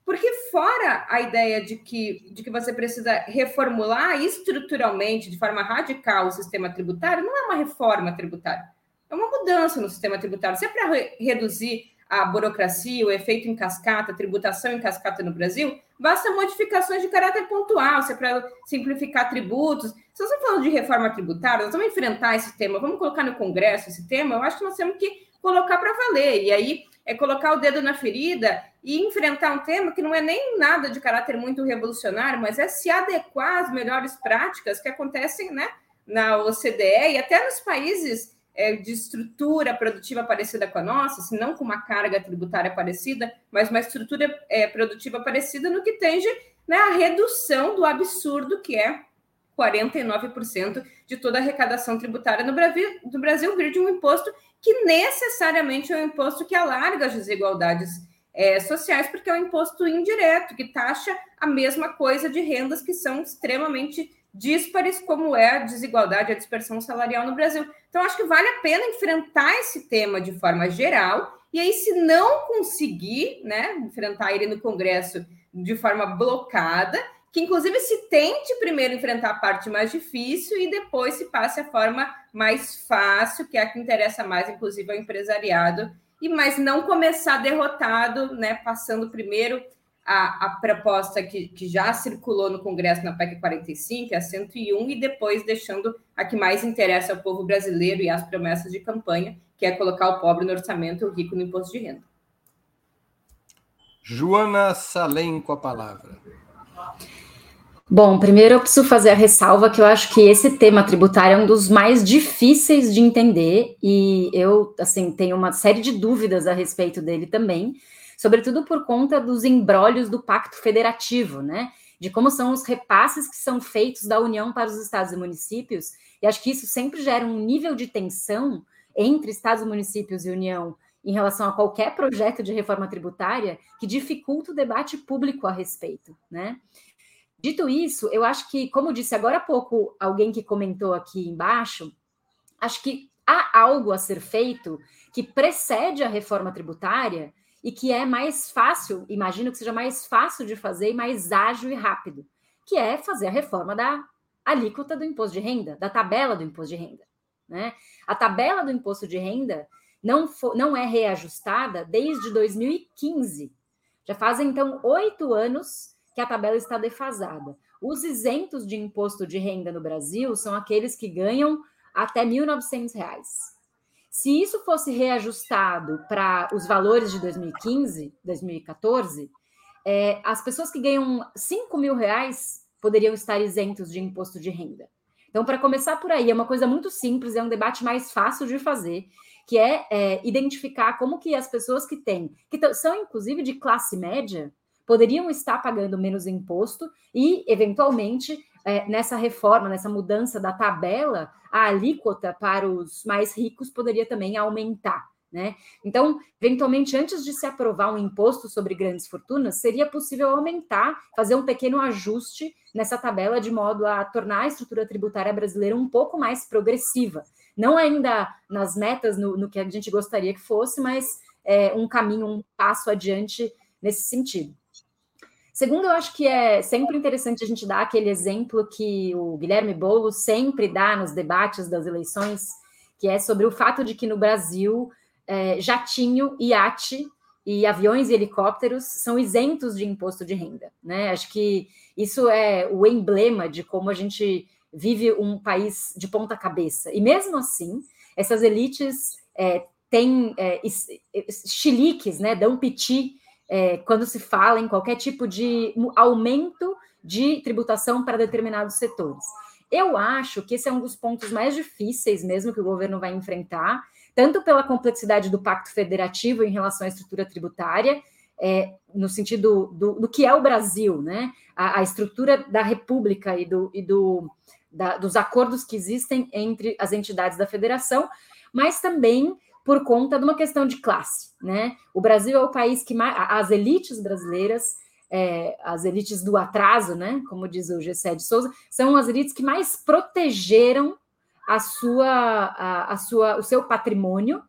Porque fora a ideia de que, de que você precisa reformular estruturalmente, de forma radical, o sistema tributário, não é uma reforma tributária, é uma mudança no sistema tributário. Se é para re reduzir a burocracia, o efeito em cascata, a tributação em cascata no Brasil, basta modificações de caráter pontual, se é para simplificar tributos. Se você falando de reforma tributária, nós vamos enfrentar esse tema, vamos colocar no Congresso esse tema, eu acho que nós temos que colocar para valer. E aí é colocar o dedo na ferida e enfrentar um tema que não é nem nada de caráter muito revolucionário, mas é se adequar às melhores práticas que acontecem né, na OCDE e até nos países é, de estrutura produtiva parecida com a nossa, se não com uma carga tributária parecida, mas uma estrutura é, produtiva parecida no que tange né, a redução do absurdo que é 49% de toda a arrecadação tributária no Brasil, do Brasil vir de um imposto que necessariamente é um imposto que alarga as desigualdades é, sociais, porque é um imposto indireto, que taxa a mesma coisa de rendas que são extremamente díspares, como é a desigualdade, a dispersão salarial no Brasil. Então, acho que vale a pena enfrentar esse tema de forma geral, e aí, se não conseguir né, enfrentar ele no Congresso de forma blocada, que inclusive se tente primeiro enfrentar a parte mais difícil e depois se passe a forma mais fácil, que é a que interessa mais, inclusive, ao empresariado, e mas não começar derrotado, né? Passando primeiro a, a proposta que, que já circulou no Congresso na PEC 45, a 101, e depois deixando a que mais interessa ao povo brasileiro e as promessas de campanha, que é colocar o pobre no orçamento e o rico no imposto de renda. Joana Salem com a palavra. Bom, primeiro eu preciso fazer a ressalva que eu acho que esse tema tributário é um dos mais difíceis de entender e eu, assim, tenho uma série de dúvidas a respeito dele também, sobretudo por conta dos embrólios do Pacto Federativo, né? De como são os repasses que são feitos da União para os estados e municípios, e acho que isso sempre gera um nível de tensão entre estados, municípios e União em relação a qualquer projeto de reforma tributária que dificulta o debate público a respeito, né? Dito isso, eu acho que, como disse agora há pouco alguém que comentou aqui embaixo, acho que há algo a ser feito que precede a reforma tributária e que é mais fácil, imagino que seja mais fácil de fazer e mais ágil e rápido, que é fazer a reforma da alíquota do imposto de renda, da tabela do imposto de renda. Né? A tabela do imposto de renda não, for, não é reajustada desde 2015. Já fazem, então, oito anos que a tabela está defasada. Os isentos de imposto de renda no Brasil são aqueles que ganham até R$ 1.900. Se isso fosse reajustado para os valores de 2015, 2014, é, as pessoas que ganham 5 mil reais poderiam estar isentos de imposto de renda. Então, para começar por aí, é uma coisa muito simples, é um debate mais fácil de fazer, que é, é identificar como que as pessoas que têm, que são inclusive de classe média, poderiam estar pagando menos imposto e, eventualmente, é, nessa reforma, nessa mudança da tabela, a alíquota para os mais ricos poderia também aumentar. Né? Então, eventualmente, antes de se aprovar um imposto sobre grandes fortunas, seria possível aumentar, fazer um pequeno ajuste nessa tabela de modo a tornar a estrutura tributária brasileira um pouco mais progressiva. Não ainda nas metas, no, no que a gente gostaria que fosse, mas é, um caminho, um passo adiante nesse sentido. Segundo, eu acho que é sempre interessante a gente dar aquele exemplo que o Guilherme Boulos sempre dá nos debates das eleições, que é sobre o fato de que no Brasil é, jatinho, iate e aviões e helicópteros são isentos de imposto de renda. Né? Acho que isso é o emblema de como a gente vive um país de ponta cabeça. E mesmo assim, essas elites é, têm é, chiliques, né, dão piti é, quando se fala em qualquer tipo de aumento de tributação para determinados setores. Eu acho que esse é um dos pontos mais difíceis mesmo que o governo vai enfrentar, tanto pela complexidade do pacto federativo em relação à estrutura tributária, é, no sentido do, do, que é o Brasil, né? A, a estrutura da República e, do, e do, da, dos acordos que existem entre as entidades da federação, mas também por conta de uma questão de classe, né? O Brasil é o país que mais, as elites brasileiras, é, as elites do atraso, né? Como diz o Gessé de Souza, são as elites que mais protegeram a sua, a, a sua, o seu patrimônio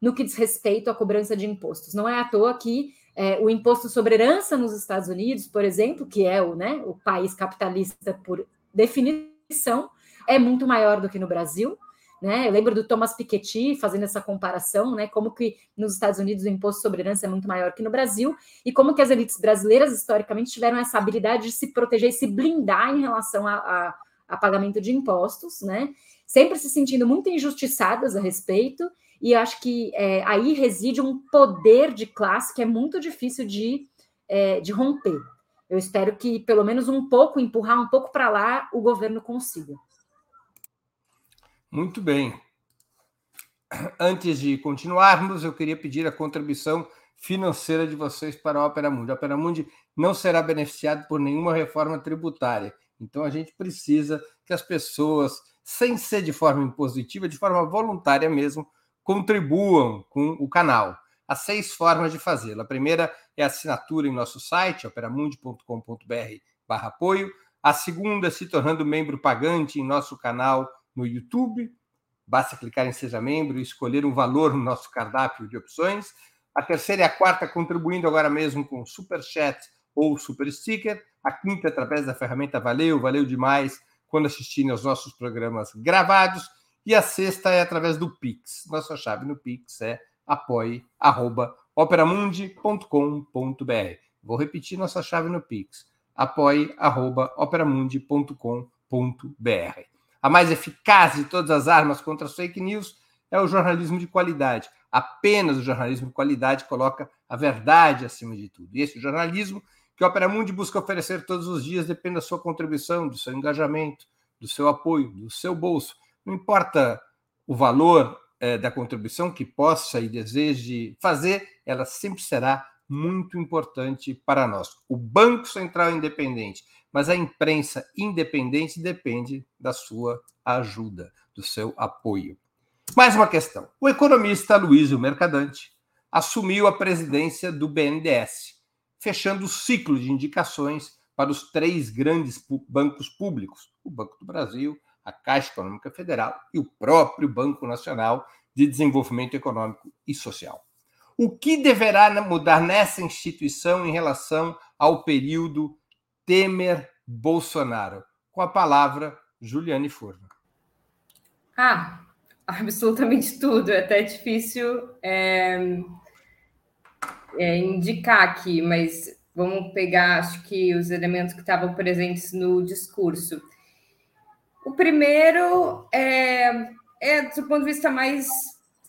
no que diz respeito à cobrança de impostos. Não é à toa que é, o imposto sobre herança nos Estados Unidos, por exemplo, que é o, né, o país capitalista por definição, é muito maior do que no Brasil. Né? Eu lembro do Thomas Piketty fazendo essa comparação, né? Como que nos Estados Unidos o imposto sobre herança é muito maior que no Brasil e como que as elites brasileiras historicamente tiveram essa habilidade de se proteger e se blindar em relação a, a, a pagamento de impostos, né? Sempre se sentindo muito injustiçadas a respeito e acho que é, aí reside um poder de classe que é muito difícil de, é, de romper. Eu espero que pelo menos um pouco empurrar um pouco para lá o governo consiga. Muito bem. Antes de continuarmos, eu queria pedir a contribuição financeira de vocês para a Opera Mundi. A Opera Mundi não será beneficiado por nenhuma reforma tributária. Então a gente precisa que as pessoas, sem ser de forma impositiva, de forma voluntária mesmo, contribuam com o canal. Há seis formas de fazê-lo. A primeira é a assinatura em nosso site, operamundi.com.br apoio. A segunda, se tornando membro pagante em nosso canal no YouTube. Basta clicar em Seja Membro e escolher um valor no nosso cardápio de opções. A terceira e a quarta, contribuindo agora mesmo com Super Chat ou Super Sticker. A quinta, através da ferramenta Valeu, valeu demais quando assistirem aos nossos programas gravados. E a sexta é através do Pix. Nossa chave no Pix é apoie.operamundi.com.br. Vou repetir nossa chave no Pix: apoie.operamundi.com.br. A mais eficaz de todas as armas contra as fake news é o jornalismo de qualidade. Apenas o jornalismo de qualidade coloca a verdade acima de tudo. E esse jornalismo que a Opera Mundi busca oferecer todos os dias depende da sua contribuição, do seu engajamento, do seu apoio, do seu bolso. Não importa o valor é, da contribuição que possa e deseje fazer, ela sempre será muito importante para nós. O Banco Central Independente mas a imprensa independente depende da sua ajuda, do seu apoio. Mais uma questão. O economista Luiz Mercadante assumiu a presidência do BNDES, fechando o ciclo de indicações para os três grandes bancos públicos: o Banco do Brasil, a Caixa Econômica Federal e o próprio Banco Nacional de Desenvolvimento Econômico e Social. O que deverá mudar nessa instituição em relação ao período Temer Bolsonaro. Com a palavra, Juliane Furno. Ah, absolutamente tudo. É até difícil é, é, indicar aqui, mas vamos pegar, acho que, os elementos que estavam presentes no discurso. O primeiro é, é do ponto de vista mais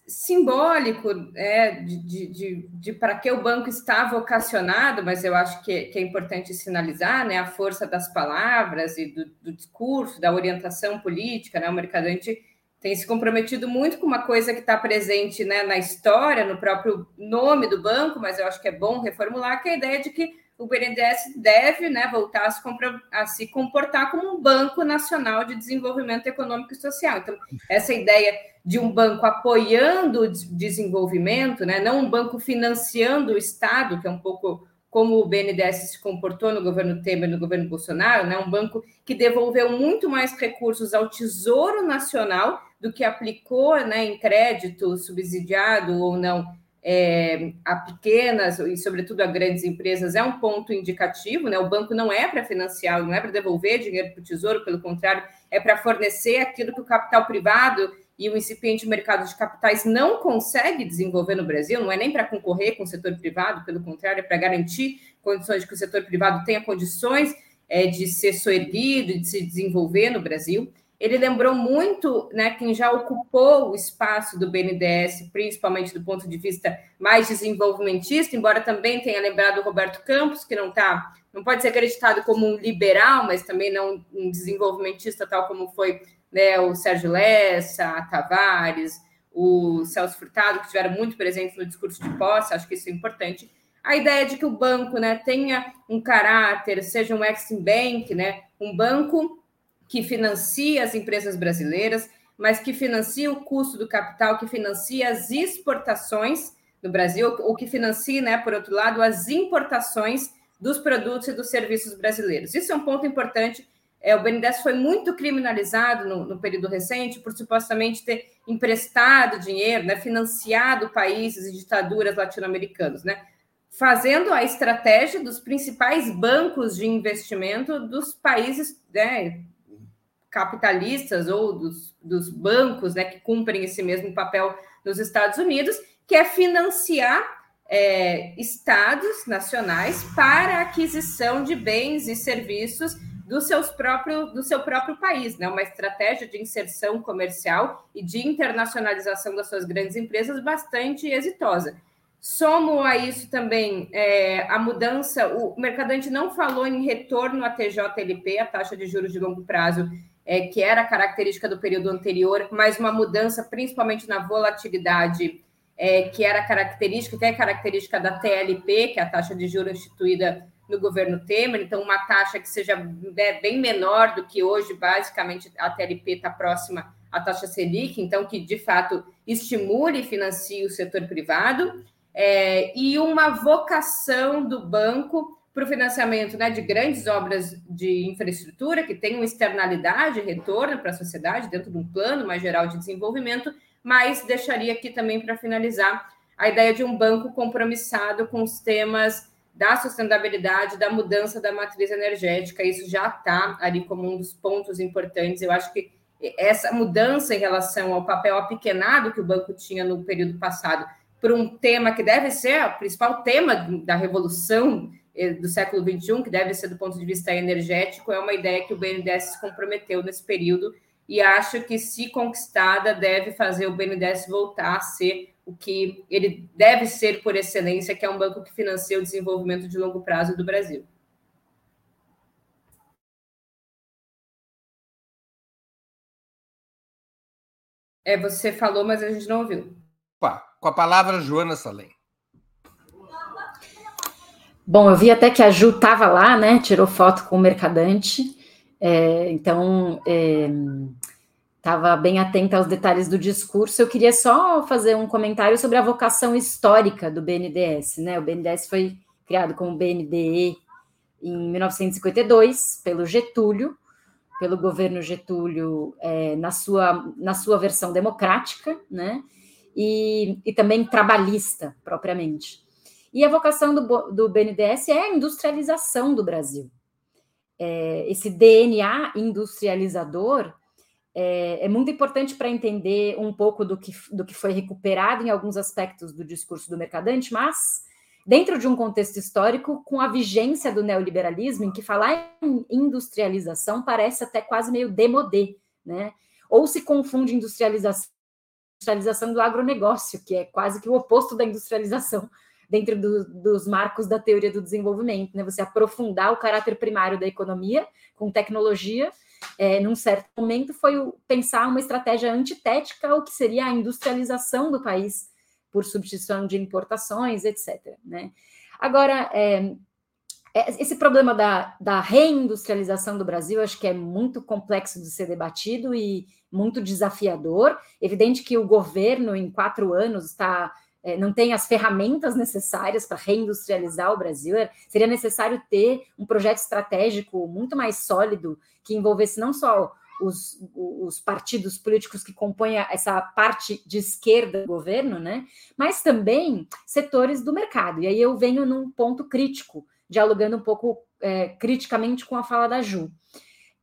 simbólico é, de, de, de, de para que o banco está vocacionado, mas eu acho que, que, é importante sinalizar né, a força das palavras e do, do discurso, da orientação política. Né, o Mercadante tem se comprometido muito com uma coisa que está presente né, na história, no próprio nome do banco, mas eu acho que é bom reformular, que é a ideia de que o BNDES deve né, voltar a se, a se, comportar como um banco nacional de desenvolvimento econômico e social. Então, essa ideia de um banco apoiando o desenvolvimento, né, não um banco financiando o Estado, que é um pouco como o BNDES se comportou no governo Temer, no governo Bolsonaro, né, um banco que devolveu muito mais recursos ao Tesouro Nacional do que aplicou né, em crédito subsidiado ou não é, a pequenas e, sobretudo, a grandes empresas é um ponto indicativo. Né? O banco não é para financiar, não é para devolver dinheiro para o tesouro, pelo contrário, é para fornecer aquilo que o capital privado e o incipiente mercado de capitais não consegue desenvolver no Brasil, não é nem para concorrer com o setor privado, pelo contrário, é para garantir condições de que o setor privado tenha condições é, de ser soerguido, de se desenvolver no Brasil. Ele lembrou muito né, quem já ocupou o espaço do BNDES, principalmente do ponto de vista mais desenvolvimentista, embora também tenha lembrado o Roberto Campos, que não tá, não pode ser acreditado como um liberal, mas também não um desenvolvimentista, tal como foi né, o Sérgio Lessa, a Tavares, o Celso Furtado, que estiveram muito presentes no discurso de posse, acho que isso é importante. A ideia de que o banco né, tenha um caráter, seja um Exim Bank, né, um banco que financia as empresas brasileiras, mas que financia o custo do capital, que financia as exportações no Brasil, ou que financia, né, por outro lado, as importações dos produtos e dos serviços brasileiros. Isso é um ponto importante É, o BNDES foi muito criminalizado no, no, período recente por supostamente ter emprestado dinheiro, né, financiado países e ditaduras latino-americanos, né, fazendo a estratégia dos principais bancos de investimento dos países né, capitalistas ou dos, dos bancos né, que cumprem esse mesmo papel nos Estados Unidos, que é financiar é, estados nacionais para aquisição de bens e serviços do, seus próprio, do seu próprio país, né? uma estratégia de inserção comercial e de internacionalização das suas grandes empresas bastante exitosa. Somo a isso também é, a mudança, o Mercadante não falou em retorno à TJLP, a taxa de juros de longo prazo, é, que era característica do período anterior, mas uma mudança principalmente na volatilidade, é, que era característica, que é característica da TLP, que é a taxa de juros instituída no governo Temer, então uma taxa que seja bem menor do que hoje, basicamente a TLP está próxima à taxa Selic, então que de fato estimule e financie o setor privado, é, e uma vocação do banco para o financiamento né, de grandes obras de infraestrutura que tenham externalidade, retorno para a sociedade, dentro de um plano mais geral de desenvolvimento, mas deixaria aqui também para finalizar a ideia de um banco compromissado com os temas da sustentabilidade, da mudança da matriz energética. Isso já está ali como um dos pontos importantes. Eu acho que essa mudança em relação ao papel apequenado que o banco tinha no período passado, para um tema que deve ser o principal tema da revolução do século XXI, que deve ser do ponto de vista energético, é uma ideia que o BNDES se comprometeu nesse período e acho que, se conquistada, deve fazer o BNDES voltar a ser o que ele deve ser por excelência, que é um banco que financia o desenvolvimento de longo prazo do Brasil. É, você falou, mas a gente não ouviu. Com a palavra, Joana Salem. Bom, eu vi até que a Ju estava lá, né? Tirou foto com o mercadante. É, então, estava é, bem atenta aos detalhes do discurso. Eu queria só fazer um comentário sobre a vocação histórica do BNDES. Né? O BNDES foi criado como BNDE em 1952 pelo Getúlio, pelo governo Getúlio é, na, sua, na sua versão democrática, né? E, e também trabalhista, propriamente. E a vocação do, do BNDES é a industrialização do Brasil é, esse DNA industrializador é, é muito importante para entender um pouco do que, do que foi recuperado em alguns aspectos do discurso do mercadante, mas dentro de um contexto histórico com a vigência do neoliberalismo, em que falar em industrialização parece até quase meio demodê, né? Ou se confunde industrialização, industrialização do agronegócio, que é quase que o oposto da industrialização dentro do, dos marcos da teoria do desenvolvimento, né? Você aprofundar o caráter primário da economia com tecnologia, é, num certo momento, foi o, pensar uma estratégia antitética ao que seria a industrialização do país por substituição de importações, etc. Né? Agora, é, é, esse problema da, da, reindustrialização do Brasil, acho que é muito complexo de ser debatido e muito desafiador. Evidente que o governo, em quatro anos, está não tem as ferramentas necessárias para reindustrializar o Brasil, é, seria necessário ter um projeto estratégico muito mais sólido que envolvesse não só os, os, partidos políticos que compõem essa parte de esquerda do governo, né? Mas também setores do mercado. E aí eu venho num ponto crítico, dialogando um pouco é, criticamente com a fala da Ju.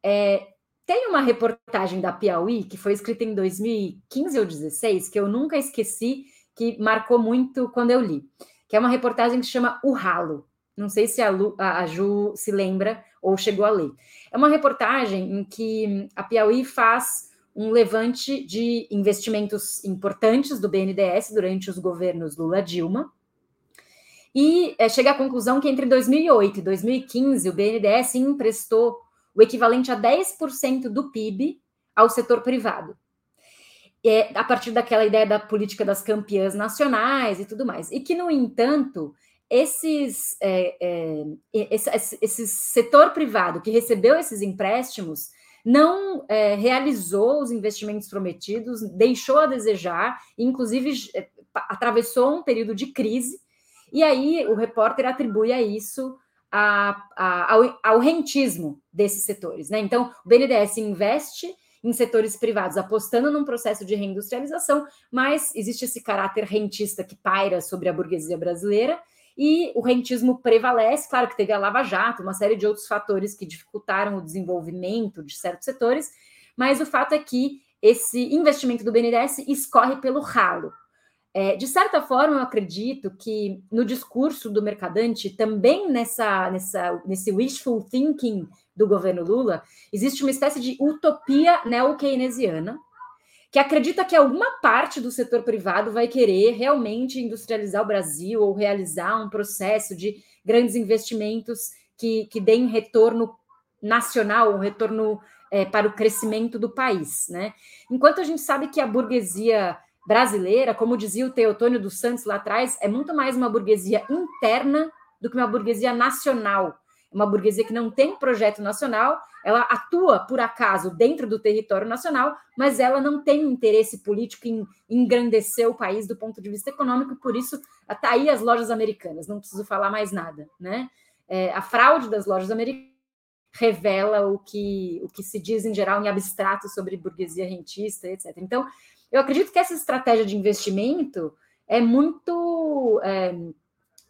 É, tem uma reportagem da Piauí que foi escrita em 2015 ou 2016 que eu nunca esqueci que marcou muito quando eu li, que é uma reportagem que se chama O Ralo. Não sei se a, Lu, a Ju se lembra ou chegou a ler. É uma reportagem em que a Piauí faz um levante de investimentos importantes do BNDES durante os governos Lula-Dilma, e é, chega à conclusão que entre 2008 e 2015 o BNDES emprestou o equivalente a 10% do PIB ao setor privado é, a partir daquela ideia da política das campeãs nacionais e tudo mais. E que, no entanto, esses, é, é, esse, esse, setor privado que recebeu esses empréstimos não é, realizou os investimentos prometidos, deixou a desejar, inclusive é, atravessou um período de crise, e aí o repórter atribui a isso a, a, ao, ao rentismo desses setores. Né? Então, o BNDES investe em setores privados, apostando num processo de reindustrialização, mas existe esse caráter rentista que paira sobre a burguesia brasileira, e o rentismo prevalece, claro que teve a Lava Jato, uma série de outros fatores que dificultaram o desenvolvimento de certos setores, mas o fato é que esse investimento do BNDES escorre pelo ralo. É, de certa forma, eu acredito que no discurso do mercadante, também nessa, nessa, nesse wishful thinking do governo Lula, existe uma espécie de utopia neo-keynesiana, que acredita que alguma parte do setor privado vai querer realmente industrializar o Brasil ou realizar um processo de grandes investimentos que, que deem retorno nacional, um retorno é, para o crescimento do país. Né? Enquanto a gente sabe que a burguesia brasileira, como dizia o Teotônio dos Santos lá atrás, é muito mais uma burguesia interna do que uma burguesia nacional uma burguesia que não tem projeto nacional, ela atua, por acaso, dentro do território nacional, mas ela não tem interesse político em engrandecer o país do ponto de vista econômico, por isso está aí as lojas americanas, não preciso falar mais nada. Né? É, a fraude das lojas americanas revela o que, o que se diz em geral em abstrato sobre burguesia rentista, etc. Então, eu acredito que essa estratégia de investimento é muito. É,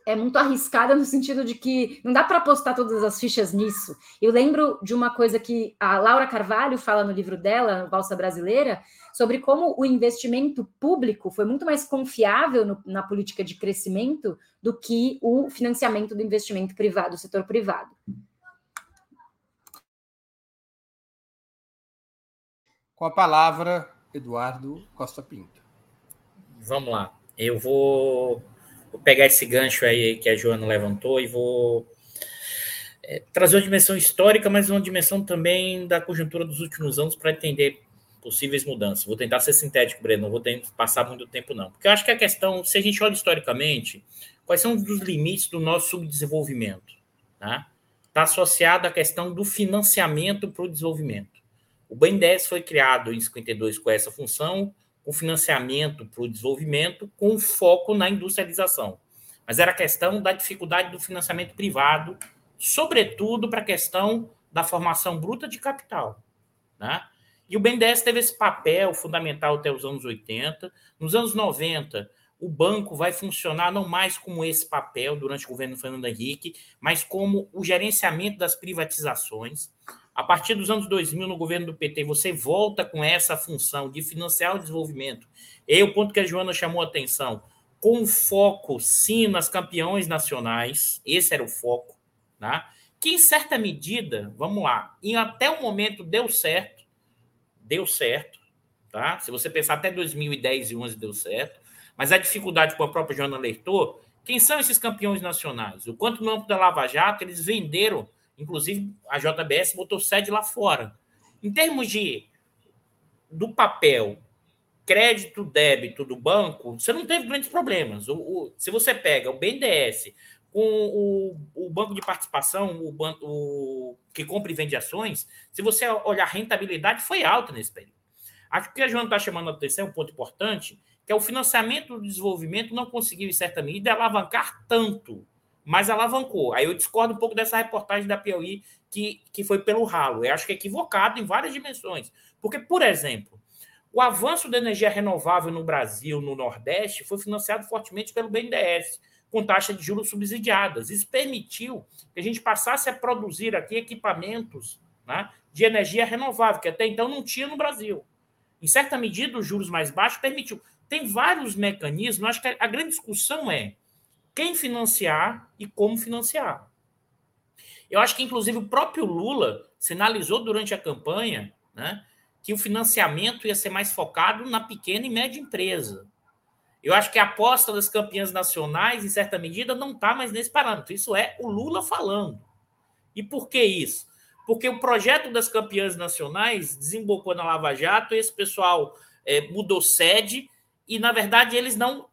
é muito arriscada no sentido de que não dá para apostar todas as fichas nisso. Eu lembro de uma coisa que a Laura Carvalho fala no livro dela, Valsa Brasileira, sobre como o investimento público foi muito mais confiável no, na política de crescimento do que o financiamento do investimento privado, do setor privado. Com a palavra, Eduardo Costa Pinto. Vamos lá. Eu vou Vou pegar esse gancho aí que a Joana levantou e vou é, trazer uma dimensão histórica, mas uma dimensão também da conjuntura dos últimos anos para entender possíveis mudanças. Vou tentar ser sintético, Breno, não vou passar muito tempo, não. Porque eu acho que a questão, se a gente olha historicamente, quais são os limites do nosso subdesenvolvimento? Está tá associado à questão do financiamento para o desenvolvimento. O BNDES foi criado em 52 com essa função, o financiamento para o desenvolvimento com foco na industrialização. Mas era questão da dificuldade do financiamento privado, sobretudo para a questão da formação bruta de capital. Né? E o BNDES teve esse papel fundamental até os anos 80. Nos anos 90, o banco vai funcionar não mais como esse papel durante o governo Fernando Henrique, mas como o gerenciamento das privatizações. A partir dos anos 2000, no governo do PT, você volta com essa função de financiar o desenvolvimento. E o ponto que a Joana chamou a atenção, com foco, sim, nas campeões nacionais, esse era o foco, né? que em certa medida, vamos lá, e até o momento deu certo, deu certo, tá? Se você pensar até 2010 e 11 deu certo, mas a dificuldade com a própria Joana alertou, quem são esses campeões nacionais? O quanto no âmbito da Lava Jato eles venderam Inclusive, a JBS botou sede lá fora. Em termos de do papel, crédito, débito do banco, você não teve grandes problemas. O, o, se você pega o BNDES com o, o banco de participação, o o, que compra e vende ações, se você olhar a rentabilidade, foi alta nesse período. Acho que a Joana está chamando a atenção, um ponto importante, que é o financiamento do desenvolvimento não conseguiu, em certa medida, alavancar tanto mas alavancou. Aí eu discordo um pouco dessa reportagem da Piauí que, que foi pelo ralo. Eu acho que é equivocado em várias dimensões. Porque, por exemplo, o avanço da energia renovável no Brasil, no Nordeste, foi financiado fortemente pelo BNDES, com taxa de juros subsidiadas. Isso permitiu que a gente passasse a produzir aqui equipamentos né, de energia renovável, que até então não tinha no Brasil. Em certa medida, os juros mais baixos permitiu. Tem vários mecanismos, acho que a grande discussão é quem financiar e como financiar. Eu acho que, inclusive, o próprio Lula sinalizou durante a campanha né, que o financiamento ia ser mais focado na pequena e média empresa. Eu acho que a aposta das campeãs nacionais, em certa medida, não está mais nesse parâmetro. Isso é o Lula falando. E por que isso? Porque o projeto das campeãs nacionais desembocou na Lava Jato, esse pessoal é, mudou sede e, na verdade, eles não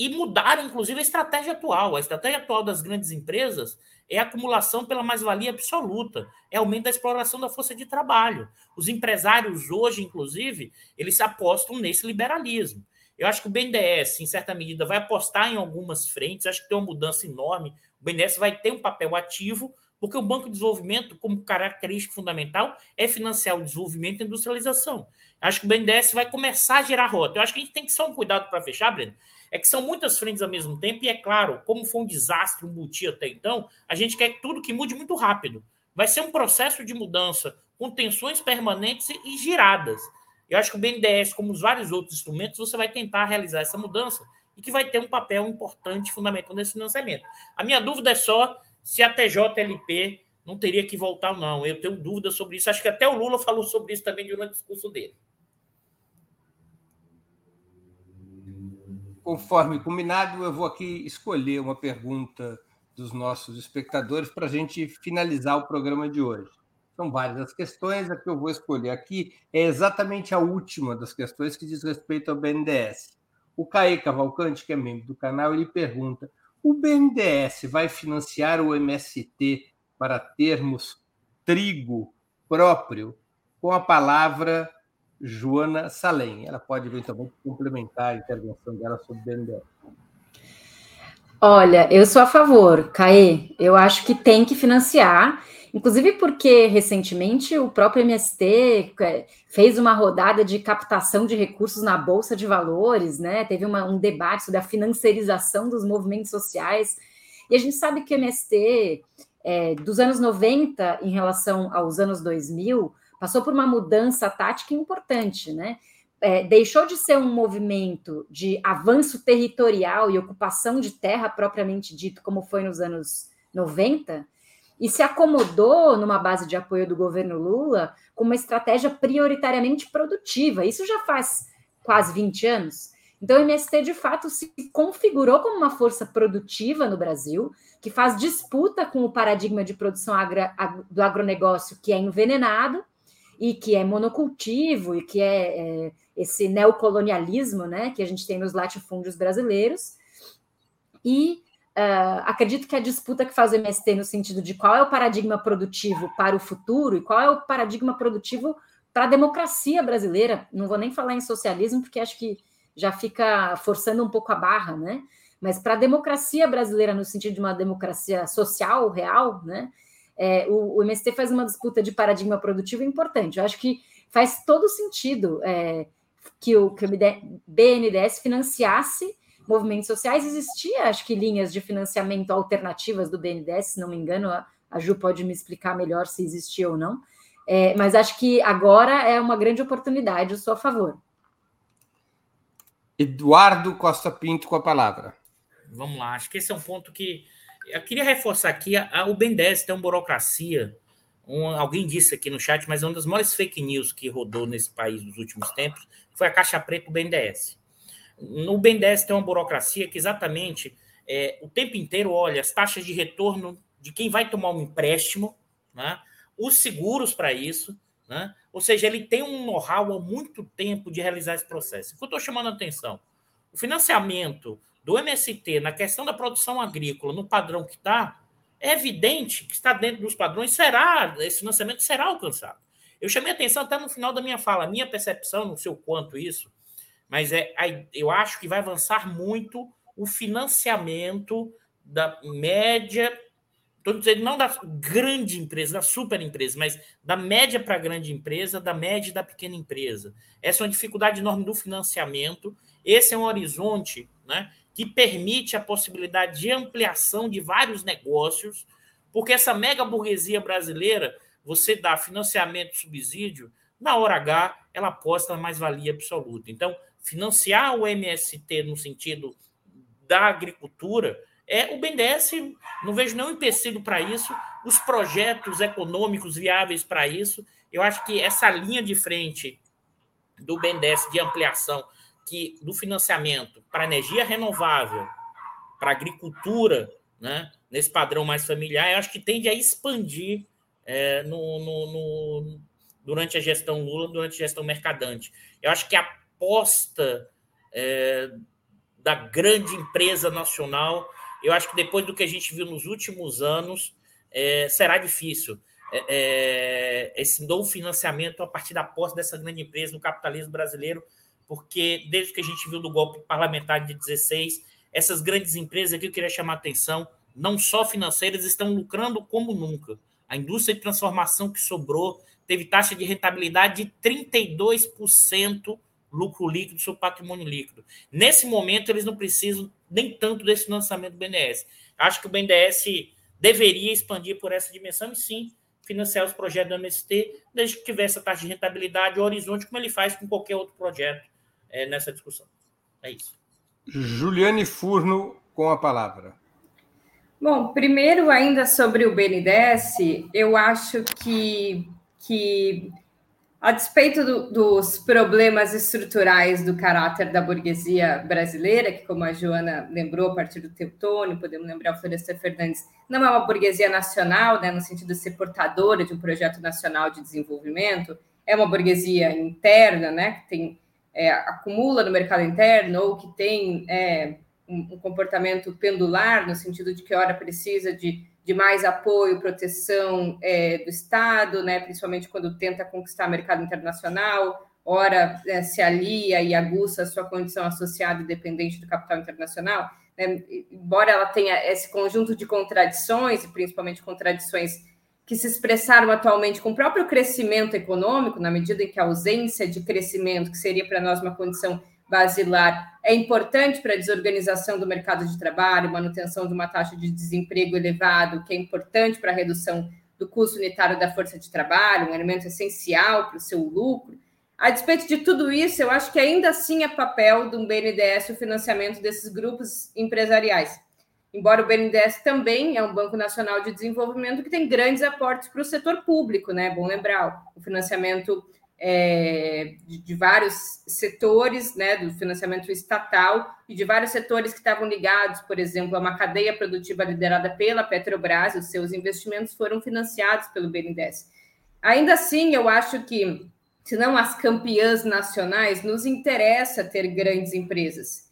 e mudaram, inclusive, a estratégia atual. A estratégia atual das grandes empresas é a acumulação pela mais-valia absoluta, é aumento da exploração da força de trabalho. Os empresários hoje, inclusive, eles apostam nesse liberalismo. Eu acho que o BNDES, em certa medida, vai apostar em algumas frentes, acho que tem uma mudança enorme. O BNDES vai ter um papel ativo, porque o Banco de Desenvolvimento, como característica fundamental, é financiar o desenvolvimento e industrialização. Acho que o BNDES vai começar a gerar rota. Eu acho que a gente tem que só um cuidado para fechar, Breno, é que são muitas frentes ao mesmo tempo, e é claro, como foi um desastre, um multi até então, a gente quer tudo que mude muito rápido. Vai ser um processo de mudança com tensões permanentes e giradas. Eu acho que o BNDES, como os vários outros instrumentos, você vai tentar realizar essa mudança e que vai ter um papel importante, fundamental nesse financiamento. A minha dúvida é só se a TJLP não teria que voltar ou não. Eu tenho dúvida sobre isso. Acho que até o Lula falou sobre isso também durante o discurso dele. Conforme combinado, eu vou aqui escolher uma pergunta dos nossos espectadores para a gente finalizar o programa de hoje. São várias as questões, a que eu vou escolher aqui é exatamente a última das questões que diz respeito ao BNDES. O Caê Cavalcante, que é membro do canal, ele pergunta: o BNDES vai financiar o MST para termos trigo próprio com a palavra Joana Salem? Ela pode eventualmente complementar a intervenção dela sobre o BNDES. Olha, eu sou a favor, Caê. Eu acho que tem que financiar Inclusive porque recentemente o próprio MST é, fez uma rodada de captação de recursos na Bolsa de Valores, né? Teve uma, um debate sobre a financiarização dos movimentos sociais. E a gente sabe que o MST, é, dos anos 90 em relação aos anos 2000, passou por uma mudança tática importante, né? É, deixou de ser um movimento de avanço territorial e ocupação de terra propriamente dito, como foi nos anos 90, e se acomodou numa base de apoio do governo Lula com uma estratégia prioritariamente produtiva. Isso já faz quase 20 anos. Então, o MST, de fato, se configurou como uma força produtiva no Brasil, que faz disputa com o paradigma de produção agra, do agronegócio, que é envenenado e que é monocultivo e que é, é esse neocolonialismo né, que a gente tem nos latifúndios brasileiros. E Uh, acredito que a disputa que faz o MST no sentido de qual é o paradigma produtivo para o futuro e qual é o paradigma produtivo para a democracia brasileira. Não vou nem falar em socialismo, porque acho que já fica forçando um pouco a barra, né? Mas para a democracia brasileira, no sentido de uma democracia social, real, né? É, o, o, MST faz uma disputa de paradigma produtivo importante. Eu acho que faz todo sentido é, que, o, que o BNDES financiasse movimentos sociais, existia, acho que, linhas de financiamento alternativas do BNDES, se não me engano, a, a Ju pode me explicar melhor se existia ou não. É, mas acho que agora é uma grande oportunidade, eu sou a favor. Eduardo Costa Pinto com a palavra. Vamos lá, acho que esse é um ponto que eu queria reforçar aqui. A, a, o BNDES tem uma burocracia. Um, alguém disse aqui no chat, mas uma das maiores fake news que rodou nesse país nos últimos tempos foi a caixa preta do BNDES. No BNDES tem uma burocracia que exatamente é, o tempo inteiro olha as taxas de retorno de quem vai tomar um empréstimo, né? os seguros para isso, né? ou seja, ele tem um know-how há muito tempo de realizar esse processo. O que eu estou chamando a atenção? O financiamento do MST na questão da produção agrícola, no padrão que está, é evidente que está dentro dos padrões, será, esse financiamento será alcançado. Eu chamei atenção até no final da minha fala, minha percepção, não sei o quanto isso, mas é, eu acho que vai avançar muito o financiamento da média, estou dizendo não da grande empresa, da super empresa, mas da média para a grande empresa, da média e da pequena empresa. Essa é uma dificuldade enorme do financiamento. Esse é um horizonte né, que permite a possibilidade de ampliação de vários negócios, porque essa mega burguesia brasileira, você dá financiamento, subsídio, na hora H, ela aposta na mais-valia absoluta. Então, financiar o MST no sentido da agricultura, é o BNDES, não vejo nenhum empecilho para isso, os projetos econômicos viáveis para isso. Eu acho que essa linha de frente do BNDES de ampliação que do financiamento para energia renovável, para agricultura, né, nesse padrão mais familiar, eu acho que tende a expandir é, no, no, no, durante a gestão Lula, durante a gestão Mercadante. Eu acho que a aposta é, da grande empresa nacional. Eu acho que depois do que a gente viu nos últimos anos, é, será difícil é, é esse novo financiamento a partir da posse dessa grande empresa no capitalismo brasileiro, porque desde que a gente viu do golpe parlamentar de 16, essas grandes empresas aqui eu queria chamar a atenção, não só financeiras, estão lucrando como nunca. A indústria de transformação que sobrou teve taxa de rentabilidade de 32% lucro líquido sobre patrimônio líquido. Nesse momento, eles não precisam nem tanto desse financiamento do BNDES. Acho que o BNDES deveria expandir por essa dimensão e sim financiar os projetos do MST, desde que tivesse a taxa de rentabilidade o horizonte, como ele faz com qualquer outro projeto é, nessa discussão. É isso. Juliane Furno, com a palavra. Bom, primeiro, ainda sobre o BNDES, eu acho que, que a despeito do, dos problemas estruturais do caráter da burguesia brasileira, que, como a Joana lembrou a partir do Teutônio, podemos lembrar o Florestan Fernandes, não é uma burguesia nacional, né, no sentido de ser portadora de um projeto nacional de desenvolvimento, é uma burguesia interna, né, que tem, é, acumula no mercado interno ou que tem é, um, um comportamento pendular, no sentido de que, ora, precisa de de mais apoio, proteção é, do Estado, né, principalmente quando tenta conquistar mercado internacional, ora é, se alia e aguça a sua condição associada e dependente do capital internacional. Né, embora ela tenha esse conjunto de contradições, e principalmente contradições que se expressaram atualmente com o próprio crescimento econômico, na medida em que a ausência de crescimento, que seria para nós uma condição basilar é importante para a desorganização do mercado de trabalho, manutenção de uma taxa de desemprego elevado, que é importante para a redução do custo unitário da força de trabalho, um elemento essencial para o seu lucro. A despeito de tudo isso, eu acho que ainda assim é papel do BNDES o financiamento desses grupos empresariais. Embora o BNDES também é um Banco Nacional de Desenvolvimento que tem grandes aportes para o setor público, né? É bom lembrar, o financiamento é, de, de, vários setores, né, do financiamento estatal e de vários setores que estavam ligados, por exemplo, a uma cadeia produtiva liderada pela Petrobras, os seus investimentos foram financiados pelo BNDES. Ainda assim, eu acho que, se não as campeãs nacionais, nos interessa ter grandes empresas.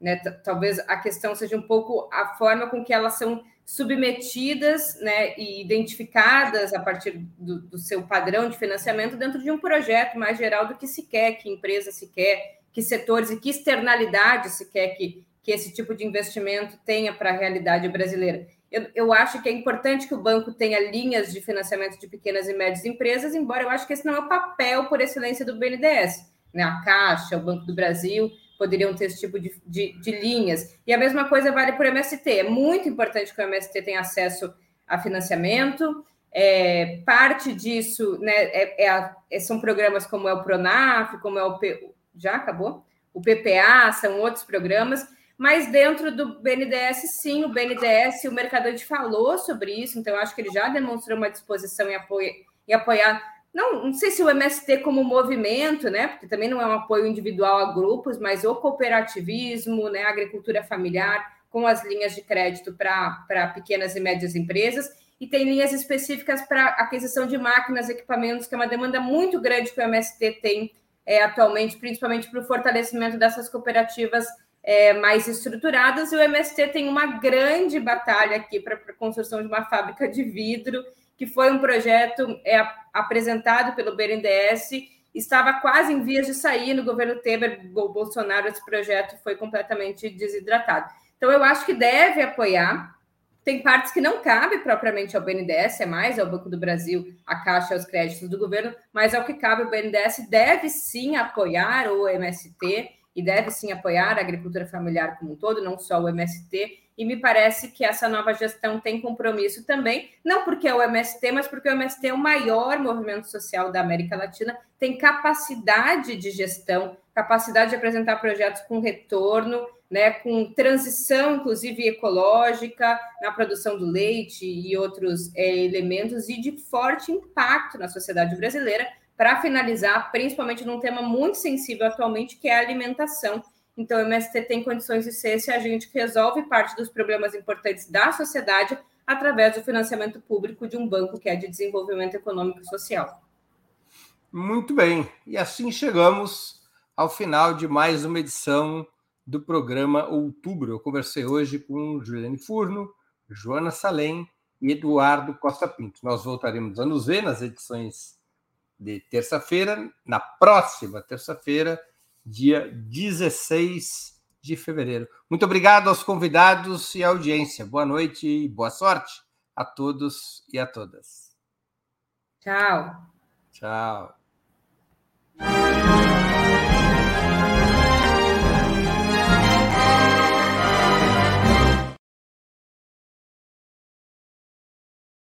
Né? Talvez a questão seja um pouco a forma com que elas são submetidas né, e identificadas a partir do, do, seu padrão de financiamento dentro de um projeto mais geral do que se quer, que empresa se quer, que setores e que externalidades se quer que, que esse tipo de investimento tenha para a realidade brasileira. Eu, eu, acho que é importante que o banco tenha linhas de financiamento de pequenas e médias empresas, embora eu acho que esse não é o papel por excelência do BNDES. Né? A Caixa, o Banco do Brasil, poderiam ter esse tipo de, de, de, linhas. E a mesma coisa vale para o MST. É muito importante que o MST tenha acesso a financiamento. É, parte disso né, é, é a, é, são programas como é o Pronaf, como é o P, já acabou? O PPA, são outros programas, mas dentro do BNDES, sim, o BNDES, o Mercadante falou sobre isso, então acho que ele já demonstrou uma disposição em, apoio, em apoiar não, não sei se o MST como movimento, né? Porque também não é um apoio individual a grupos, mas o cooperativismo, né? A agricultura familiar, com as linhas de crédito para pequenas e médias empresas, e tem linhas específicas para aquisição de máquinas, equipamentos, que é uma demanda muito grande que o MST tem é, atualmente, principalmente para o fortalecimento dessas cooperativas é, mais estruturadas, e o MST tem uma grande batalha aqui para a construção de uma fábrica de vidro que foi um projeto é, apresentado pelo BNDES, estava quase em vias de sair no governo Temer, Bolsonaro, esse projeto foi completamente desidratado. Então, eu acho que deve apoiar. Tem partes que não cabe propriamente ao BNDES, é mais ao Banco do Brasil, a Caixa, aos créditos do governo, mas ao que cabe, o BNDES deve sim apoiar o MST e deve sim apoiar a agricultura familiar como um todo, não só o MST, e me parece que essa nova gestão tem compromisso também, não porque é o MST, mas porque o MST é o maior movimento social da América Latina, tem capacidade de gestão, capacidade de apresentar projetos com retorno, né, com transição, inclusive ecológica, na produção do leite e outros é, elementos, e de forte impacto na sociedade brasileira, para finalizar, principalmente num tema muito sensível atualmente, que é a alimentação então, o MST tem condições de ser esse agente que resolve parte dos problemas importantes da sociedade através do financiamento público de um banco que é de desenvolvimento econômico e social. Muito bem. E assim chegamos ao final de mais uma edição do programa Outubro. Eu conversei hoje com Juliane Furno, Joana Salem e Eduardo Costa Pinto. Nós voltaremos a nos ver nas edições de terça-feira, na próxima terça-feira dia 16 de fevereiro. Muito obrigado aos convidados e à audiência. Boa noite e boa sorte a todos e a todas. Tchau. Tchau.